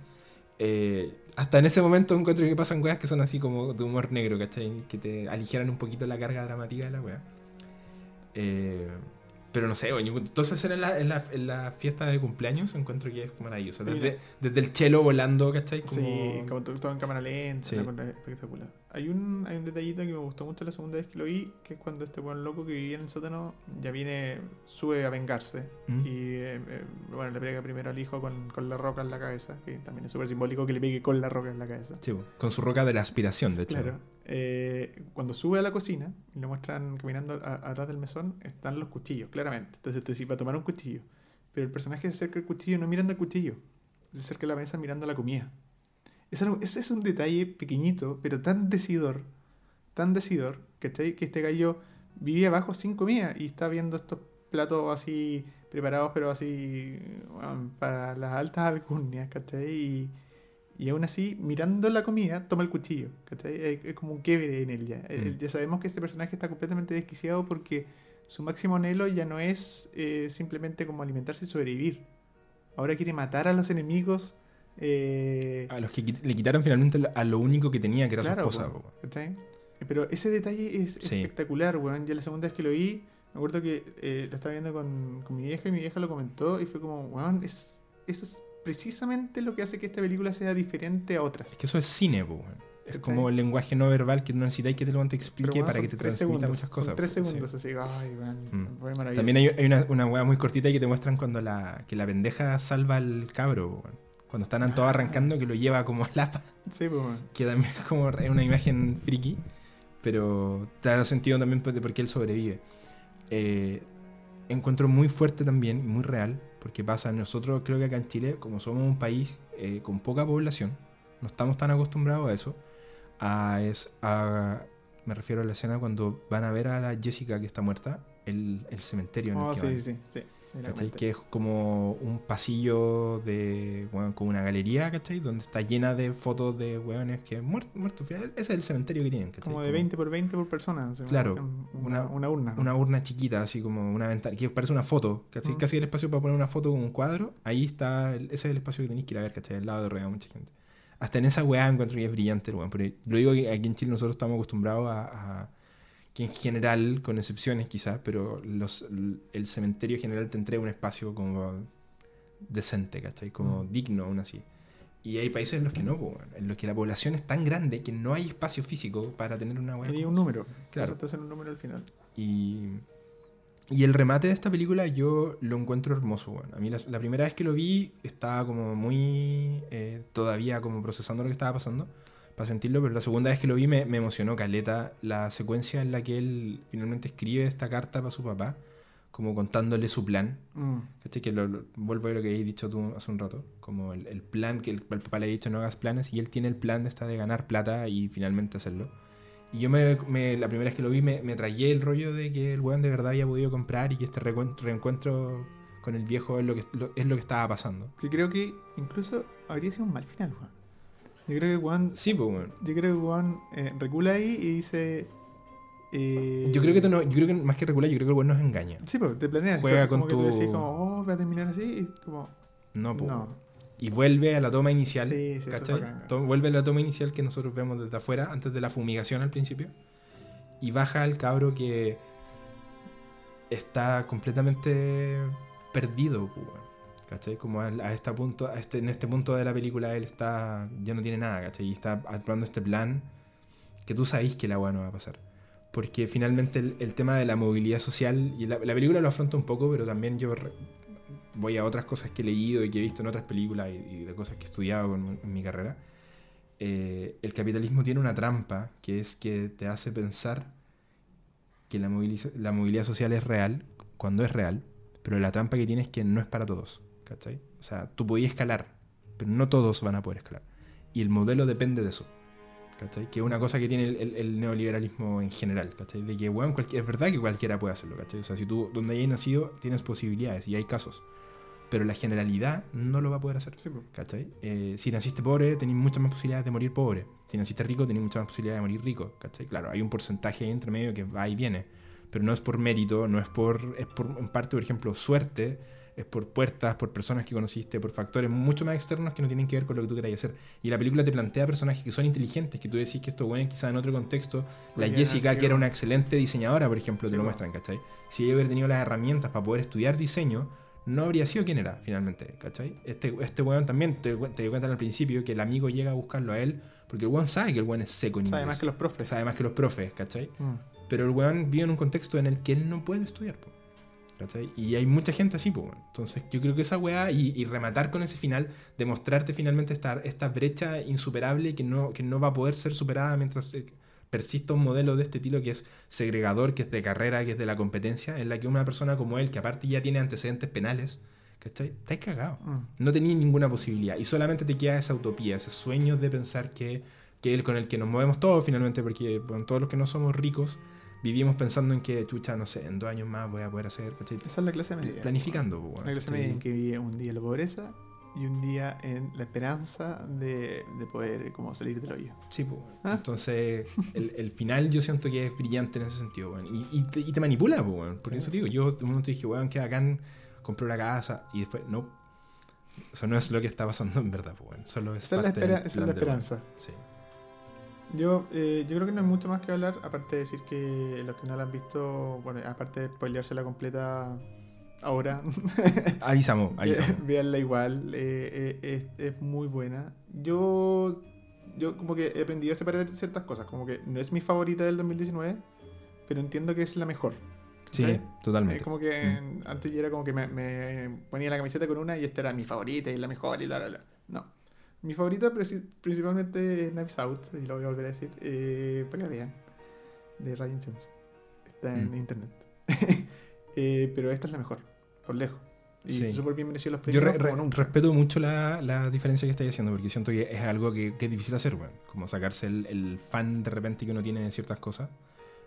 Eh, hasta en ese momento encuentro que pasan weas que son así como de humor negro, ¿cachai? Que te aligeran un poquito la carga dramática de la wea. Eh, pero no sé, weón, yo- toda esa escena en la, en, la, en la fiesta de cumpleaños encuentro que es maravillosa. Desde, desde el chelo volando, ¿cachai? Como... Sí, como todo, todo en cámara lenta, Sí. espectacular. Hay un, hay un detallito que me gustó mucho la segunda vez que lo vi, que es cuando este buen loco que vivía en el sótano ya viene, sube a vengarse. ¿Mm? Y eh, eh, bueno, le pega primero al hijo con, con la roca en la cabeza, que también es súper simbólico que le pegue con la roca en la cabeza. Sí, con su roca de la aspiración, de hecho. Claro. Eh, cuando sube a la cocina y lo muestran caminando a- atrás del mesón, están los cuchillos, claramente. Entonces tú decís, va a tomar un cuchillo. Pero el personaje se acerca al cuchillo no mirando al cuchillo, se acerca a la mesa mirando la comida. Es algo- ese es un detalle pequeñito, pero tan decidor, tan decidor, ¿cachai? Que este gallo vivía abajo sin comida y está viendo estos platos así preparados, pero así bueno, para las altas alcurnias, ¿cachai? Y, y aún así, mirando la comida, toma el cuchillo. ¿cachai? Es, es como un quiebre en él ya. Eh, Mm. Ya sabemos que este personaje está completamente desquiciado porque su máximo anhelo ya no es eh, simplemente como alimentarse y sobrevivir. Ahora quiere matar a los enemigos. Eh, A los que le quitaron finalmente a lo único que tenía, que era Claro, su esposa. po. po. ¿cachai? Pero ese detalle es Sí. espectacular, weón. Ya la segunda vez que lo vi, me acuerdo que eh, lo estaba viendo con, con mi vieja y mi vieja lo comentó y fue como, weón, es, eso es precisamente lo que hace que esta película sea diferente a otras. Es que eso es cine, weón. Es como el lenguaje no verbal que no necesitáis que te lo te explique para que te transmita segundos, muchas cosas. Son tres sí. segundos, así, ay, Mm. maravilloso. También hay, hay una, una muy cortita que te muestran cuando la, que la pendeja salva al cabro, weón. Cuando están todos arrancando, que lo lleva como lapa. Sí, pues. Que también es como una imagen friki. Pero te da sentido también de por qué él sobrevive. Eh, encuentro muy fuerte también, muy real, porque pasa, nosotros creo que acá en Chile, como somos un país eh, con poca población, no estamos tan acostumbrados a eso. A, es, a- me refiero a la escena cuando van a ver a la Jessica que está muerta, el, el cementerio en el Oh, que sí, sí, sí, sí, ¿Cachai? Que es como un pasillo de, bueno, como una galería, ¿cachai? Donde está llena de fotos de hueones que muertos, final, ese es el cementerio que tienen, ¿cachai? Como de 20 por 20 por persona. o sea, Claro, Una, una- una urna. ¿no? Una urna chiquita, así como una ventana, que parece una foto, ¿cachai? Mm. Casi el espacio para poner una foto con un cuadro. Ahí está, el- ese es el espacio que tenéis que ir a ver, ¿cachai? Al lado de rueda mucha gente. Hasta en esa weá encuentro que es brillante, el weón. Pero lo digo que aquí en Chile nosotros estamos acostumbrados a, a- que en general, con excepciones quizás, pero los, el cementerio en general te entrega un espacio como decente, ¿cachai? Como Mm. digno aún así. Y hay países en los que no, en los que la población es tan grande que no hay espacio físico para tener una. Tenía como un número. Claro. Te hacen un número al final. Y, y el remate de esta película yo lo encuentro hermoso, weón. A mí la, la primera vez que lo vi estaba como muy... eh, todavía como procesando lo que estaba pasando para sentirlo, pero la segunda vez que lo vi me, me emocionó caleta la secuencia en la que él finalmente escribe esta carta para su papá, como contándole su plan. Mm. ¿Cachai? Que lo, lo- vuelvo a lo que habéis dicho tú hace un rato, como el, el plan que el, el papá le ha dicho no hagas planes y él tiene el plan de, esta de ganar plata y finalmente hacerlo. Y yo me, me- la primera vez que lo vi me, me tragué el rollo de que el weón de verdad había podido comprar y que este reencuentro con el viejo es lo que, lo- es lo que estaba pasando. Que creo que incluso habría sido un mal final, Juan. Yo creo que Juan, Sí, pues yo creo que Juan eh, recula ahí y dice. eh, Yo creo que, tú no- yo creo que más que regular, yo creo que el weón nos engaña. Sí, pues te planeas. Juega como con que tú tu- decís como, oh, va a terminar así. Y como, No, pues. no. Y vuelve a la toma inicial. Sí, sí, ¿cachai? vuelve a la toma inicial que nosotros vemos desde afuera, antes de la fumigación al principio. Y baja el cabro que está completamente perdido, pues. ¿Cachai? Como a, este punto, en este punto de la película él está, ya no tiene nada, ¿cachai? Y está actuando este plan que tú sabéis que la weá no va a pasar. Porque finalmente el, tema de la movilidad social, y la, la película lo afronta un poco, pero también yo voy a otras cosas que he leído y que he visto en otras películas y, de cosas que he estudiado en, en mi carrera. Eh, el capitalismo tiene una trampa que es que te hace pensar que la movilidad social es real cuando es real, pero la trampa que tiene es que no es para todos. ¿Cachai? O sea, tú podías escalar, pero no todos van a poder escalar. Y el modelo depende de eso. ¿cachai? Que es una cosa que tiene el, el- el neoliberalismo en general, ¿cachai? De que, cualquier- es verdad que cualquiera puede hacerlo, ¿cachai? O sea, si tú donde hayas nacido tienes posibilidades y hay casos. pero la generalidad no lo va a poder hacer. Sí. ¿Cachai? Eh, si naciste pobre, tenés muchas más posibilidades de morir pobre. Si naciste rico, tenés muchas más posibilidades de morir rico. ¿Cachai? Claro, hay un porcentaje ahí entre medio que va y viene. Pero no es por mérito, no es por. Es por, en parte, por ejemplo, suerte. Es por puertas, por personas que conociste, por factores mucho más externos que no tienen que ver con lo que tú queráis hacer. Y la película te plantea personajes que son inteligentes, que tú decís que esto bueno, quizá en otro contexto. La Jessica, que era una excelente diseñadora, por ejemplo, Sí, te lo muestran, ¿cachai? Si ella hubiera tenido las herramientas para poder estudiar diseño, no habría sido quien era finalmente, ¿cachai? Este, este weón también te, te dio cuenta al principio que el amigo llega a buscarlo a él porque el weón sabe que el weón es seco en Sabe inglés. más que los profes. Sabe más que los profes, ¿cachai? Mm. Pero el weón vive en un contexto en el que él no puede estudiar, po, ¿cachai? Y hay mucha gente así, weón. Entonces yo creo que esa weá y, y rematar con ese final, demostrarte finalmente esta, esta brecha insuperable que no, que no va a poder ser superada mientras eh, persista un modelo de este estilo que es segregador, que es de carrera, que es de la competencia, en la que una persona como él, que aparte ya tiene antecedentes penales, ¿cachai? Estáis cagado. Mm. No tenía ninguna posibilidad. Y solamente te queda esa utopía, ese sueño de pensar que, que el con el que nos movemos todos finalmente, porque bueno, todos los que no somos ricos vivimos pensando en que, chucha, no sé, en dos años más voy a poder hacer, ¿cachai? Esa es la clase media. Planificando, pues, La bueno, clase ¿cachai? media en que vive un día en la pobreza y un día en la esperanza de, de poder como salir del hoyo. Sí, pues, bueno. ¿Ah? Entonces, el, el final yo siento que es brillante en ese sentido, bueno. y, y te, y te manipula, pues, bueno. por Sí. eso te digo, yo de un momento dije, weón, que bacán, compré una casa, y después, no. Eso no es lo que está pasando en verdad, pues, bueno. Solo es Esa es la, parte del espera- esa es la esperanza. Sí. Yo, eh, yo creo que no hay mucho más que hablar, aparte de decir que los que no la han visto, bueno, aparte de spoileársela completa ahora, (laughs) Avisamos, avisamos. Veanla igual, eh, eh, es, es muy buena. Yo, yo como que he aprendido a separar ciertas cosas, como que no es mi favorita del 2019, pero entiendo que es la mejor. Sí, totalmente. Es como que antes yo era como que me, me ponía la camiseta con una y esta era mi favorita y la mejor y bla, bla, bla. No. Mi favorita principalmente es Knives Out, y lo voy a volver a decir, eh, para que vean, de Ryan Johnson. Está en Mm. internet. (laughs) Eh, pero esta es la mejor, por lejos. Y Sí. súper bien merecido los Yo premios re- re- nunca. respeto mucho la, la diferencia que estáis haciendo, porque siento que es algo que, que es difícil hacer, weón. Como sacarse el, el fan de repente que uno tiene de ciertas cosas.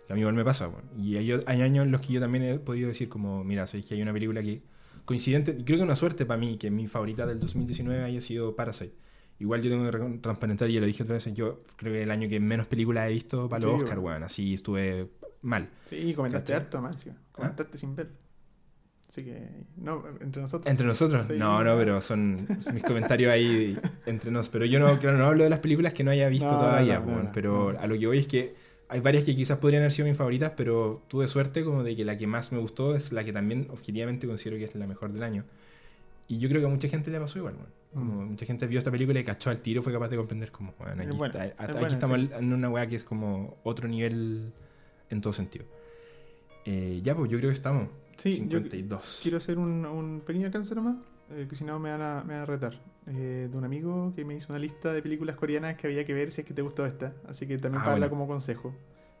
Que a mí igual me pasa, weón. Y hay, hay años en los que yo también he podido decir como, mira, sabéis que hay una película que coincidente, creo que una suerte para mí que mi favorita del 2019 haya sido Parasite. Igual yo tengo que transparentar, y ya lo dije otra vez, yo creo que el año que menos películas he visto para los Sí, Oscar, weón. Así estuve mal. Sí, comentaste harto, más encima. Comentaste sin ver. Así que, no, entre nosotros. ¿Entre nosotros? Sí, no, no, pero son mis comentarios ahí entre nos. Pero yo no, claro, no hablo de las películas que no haya visto No, todavía, no, pues, no, no, pero a lo que voy es que hay varias que quizás podrían haber sido mis favoritas, pero tuve suerte como de que la que más me gustó es la que también objetivamente considero que es la mejor del año. Y yo creo que a mucha gente le pasó igual, bueno. Como Mm. mucha gente vio esta película y cachó al tiro, fue capaz de comprender como, bueno, aquí, está- es aquí estamos sí. en una weá que es como otro nivel en todo sentido. Eh, ya, pues yo creo que estamos. Sí, yo 52. quiero hacer un, un pequeño alcance nomás, eh, que si no me van a, me van a retar. Eh, de un amigo que me hizo una lista de películas coreanas que había que ver si es que te gustó esta. Así que también Ah, para darla como consejo.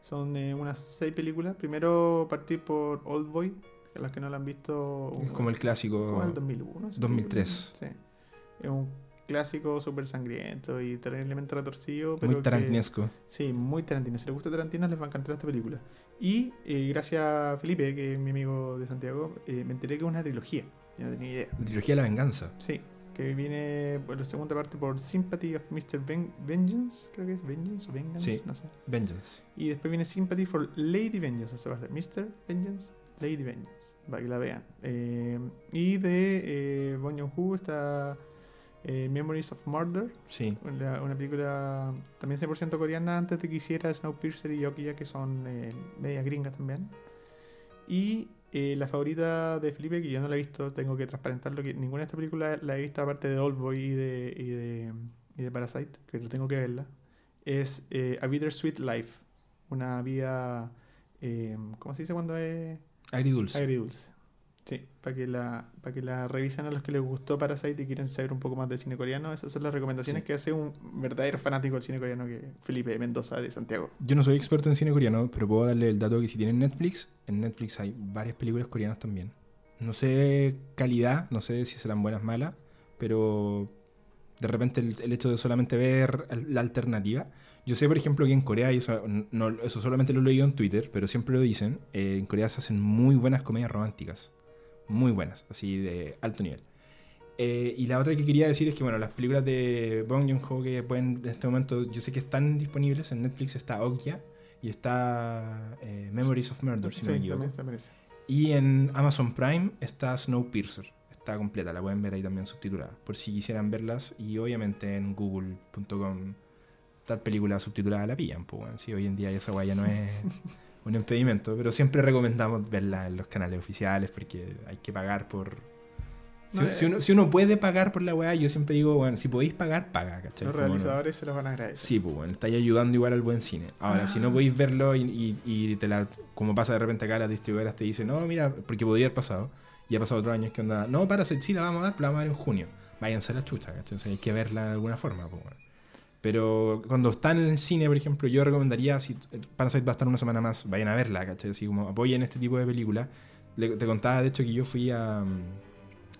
Son eh, unas seis películas. Primero partir por Old Boy, los que no la han visto. Es como el clásico. como el 2001. esa 2003. película. Sí. Es un clásico súper sangriento y terriblemente retorcido. Pero Muy que- tarantinesco. Sí, muy Tarantino. Si les gusta Tarantino, les va a encantar esta película. Y eh, gracias a Felipe, que es mi amigo de Santiago, eh, me enteré que es una trilogía. Yo no tenía idea. La trilogía de la venganza. Sí, que viene por la segunda parte por Sympathy of Mr. Ven- Vengeance, creo que es Vengeance o Vengeance, Sí. no sé. Vengeance. Y después viene Sympathy for Lady Vengeance, o sea, va a ser Mr. Vengeance, Lady Vengeance, para que la vean. Eh, y de eh, Bong Joon-ho está eh, Memories of Murder, Sí. una, una película también 100% coreana antes de que hiciera Snowpiercer y Yokiya, que son eh, medias gringas también. Y eh, la favorita de Felipe, que yo no la he visto, tengo que transparentarlo, que ninguna de estas películas la he visto aparte de Oldboy y de, y de, y de Parasite, que tengo que verla, es A Bittersweet Life, una vida, ¿cómo se dice cuando es? Agridulce. Agridulce. Sí, para que la para que la revisen a los que les gustó Parasite y quieren saber un poco más de cine coreano. Esas son las recomendaciones Sí. que hace un verdadero fanático del cine coreano que Felipe Mendoza de Santiago. Yo no soy experto en cine coreano, pero puedo darle el dato que si tienen Netflix, en Netflix hay varias películas coreanas también. No sé calidad, no sé si serán buenas o malas, pero de repente el, el hecho de solamente ver la alternativa. Yo sé, por ejemplo, que en Corea, y eso, no, eso solamente lo he leído en Twitter, pero siempre lo dicen, eh, en Corea se hacen muy buenas comedias románticas. Muy buenas, así de alto nivel. Eh, y la otra que quería decir es que, bueno, las películas de Bong Joon-ho que pueden, en este momento, yo sé que están disponibles en Netflix, está Okja y está eh, Memories of Murder, si sí, me equivoco. también, también ese. Y en Amazon Prime está Snowpiercer. Está completa, la pueden ver ahí también subtitulada. Por si quisieran verlas. Y obviamente en google.com tal película subtitulada la pillan. Pues bueno, sí, hoy en día esa guaya no es (laughs) un impedimento. Pero siempre recomendamos verla en los canales oficiales porque hay que pagar por... Si, No, si uno, si uno puede pagar por la weá, yo siempre digo, bueno, si podéis pagar, paga, ¿cachai? Los no- realizadores se los van a agradecer. Sí, pues bueno, estáis ayudando igual al buen cine. Ahora, si no Ah. podéis verlo y, y- y te la, como pasa de repente acá, las distribuidoras te dicen, no, mira, porque podría haber pasado, y ha pasado otros años que onda, no, para sí, la vamos a dar, pero la vamos a dar en junio. Váyanse a la chucha, ¿cachai? Entonces hay que verla de alguna forma, pues bueno. Pero cuando está en el cine, por ejemplo, yo recomendaría, si Parasite va a estar una semana más, vayan a verla, ¿cachai? Así como apoyen este tipo de películas. Te contaba, de hecho, que yo fui a,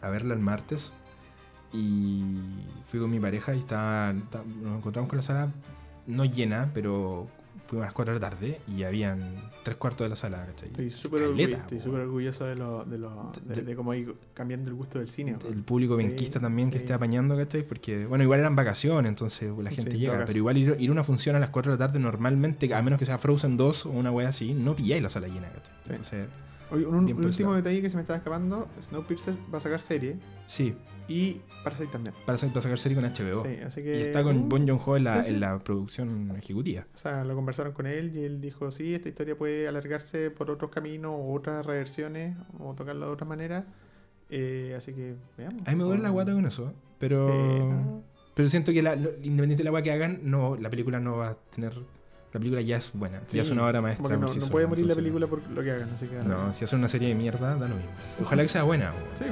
a verla el martes y fui con mi pareja y estaba, ta- nos encontramos con la sala no llena, pero fuimos a las 4 de la tarde y habían tres cuartos de la sala, ¿cachai? Estoy súper orgulloso, estoy po. súper orgulloso de, lo, de, lo, de, De- cómo ir cambiando el gusto del cine. El público Sí, benquista también que sí. esté apañando, ¿cachai? Porque, bueno, igual eran vacaciones, entonces la Sí, gente en todo llega. Pero igual ir, ir a una función a las 4 de la tarde, normalmente, a menos que sea Frozen 2 o una wea así, no pilláis la sala llena, ¿cachai? Sí. Entonces, Oye, un, último detalle que se me estaba escapando: Snowpiercer va a sacar serie sí, y Parasite también. para, sa- para sacar serie con HBO. Sí, así que. Y está con uh, Bon Joon-ho en, la- sí, sí. en la producción ejecutiva. O sea, lo conversaron con él y él dijo: Sí, esta historia puede alargarse por otros caminos o otras reversiones o tocarla de otra manera. Eh, así que veamos. A mí me duele la guata con eso, pero... Pero siento que la, lo- independiente de la agua que hagan, no, la película no va a tener. La película ya es buena. ya es una obra maestra. Porque no, no puede morir la entonces- película por lo que hagan, así que. No, si hacen una serie de mierda, da lo mismo. Ojalá que sea buena. weón. Sí.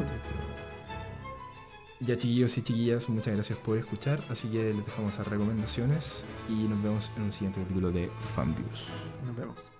Ya chiquillos y chiquillas, muchas gracias por escuchar, así que les dejamos las recomendaciones y nos vemos en un siguiente capítulo de Fanviews. Nos vemos.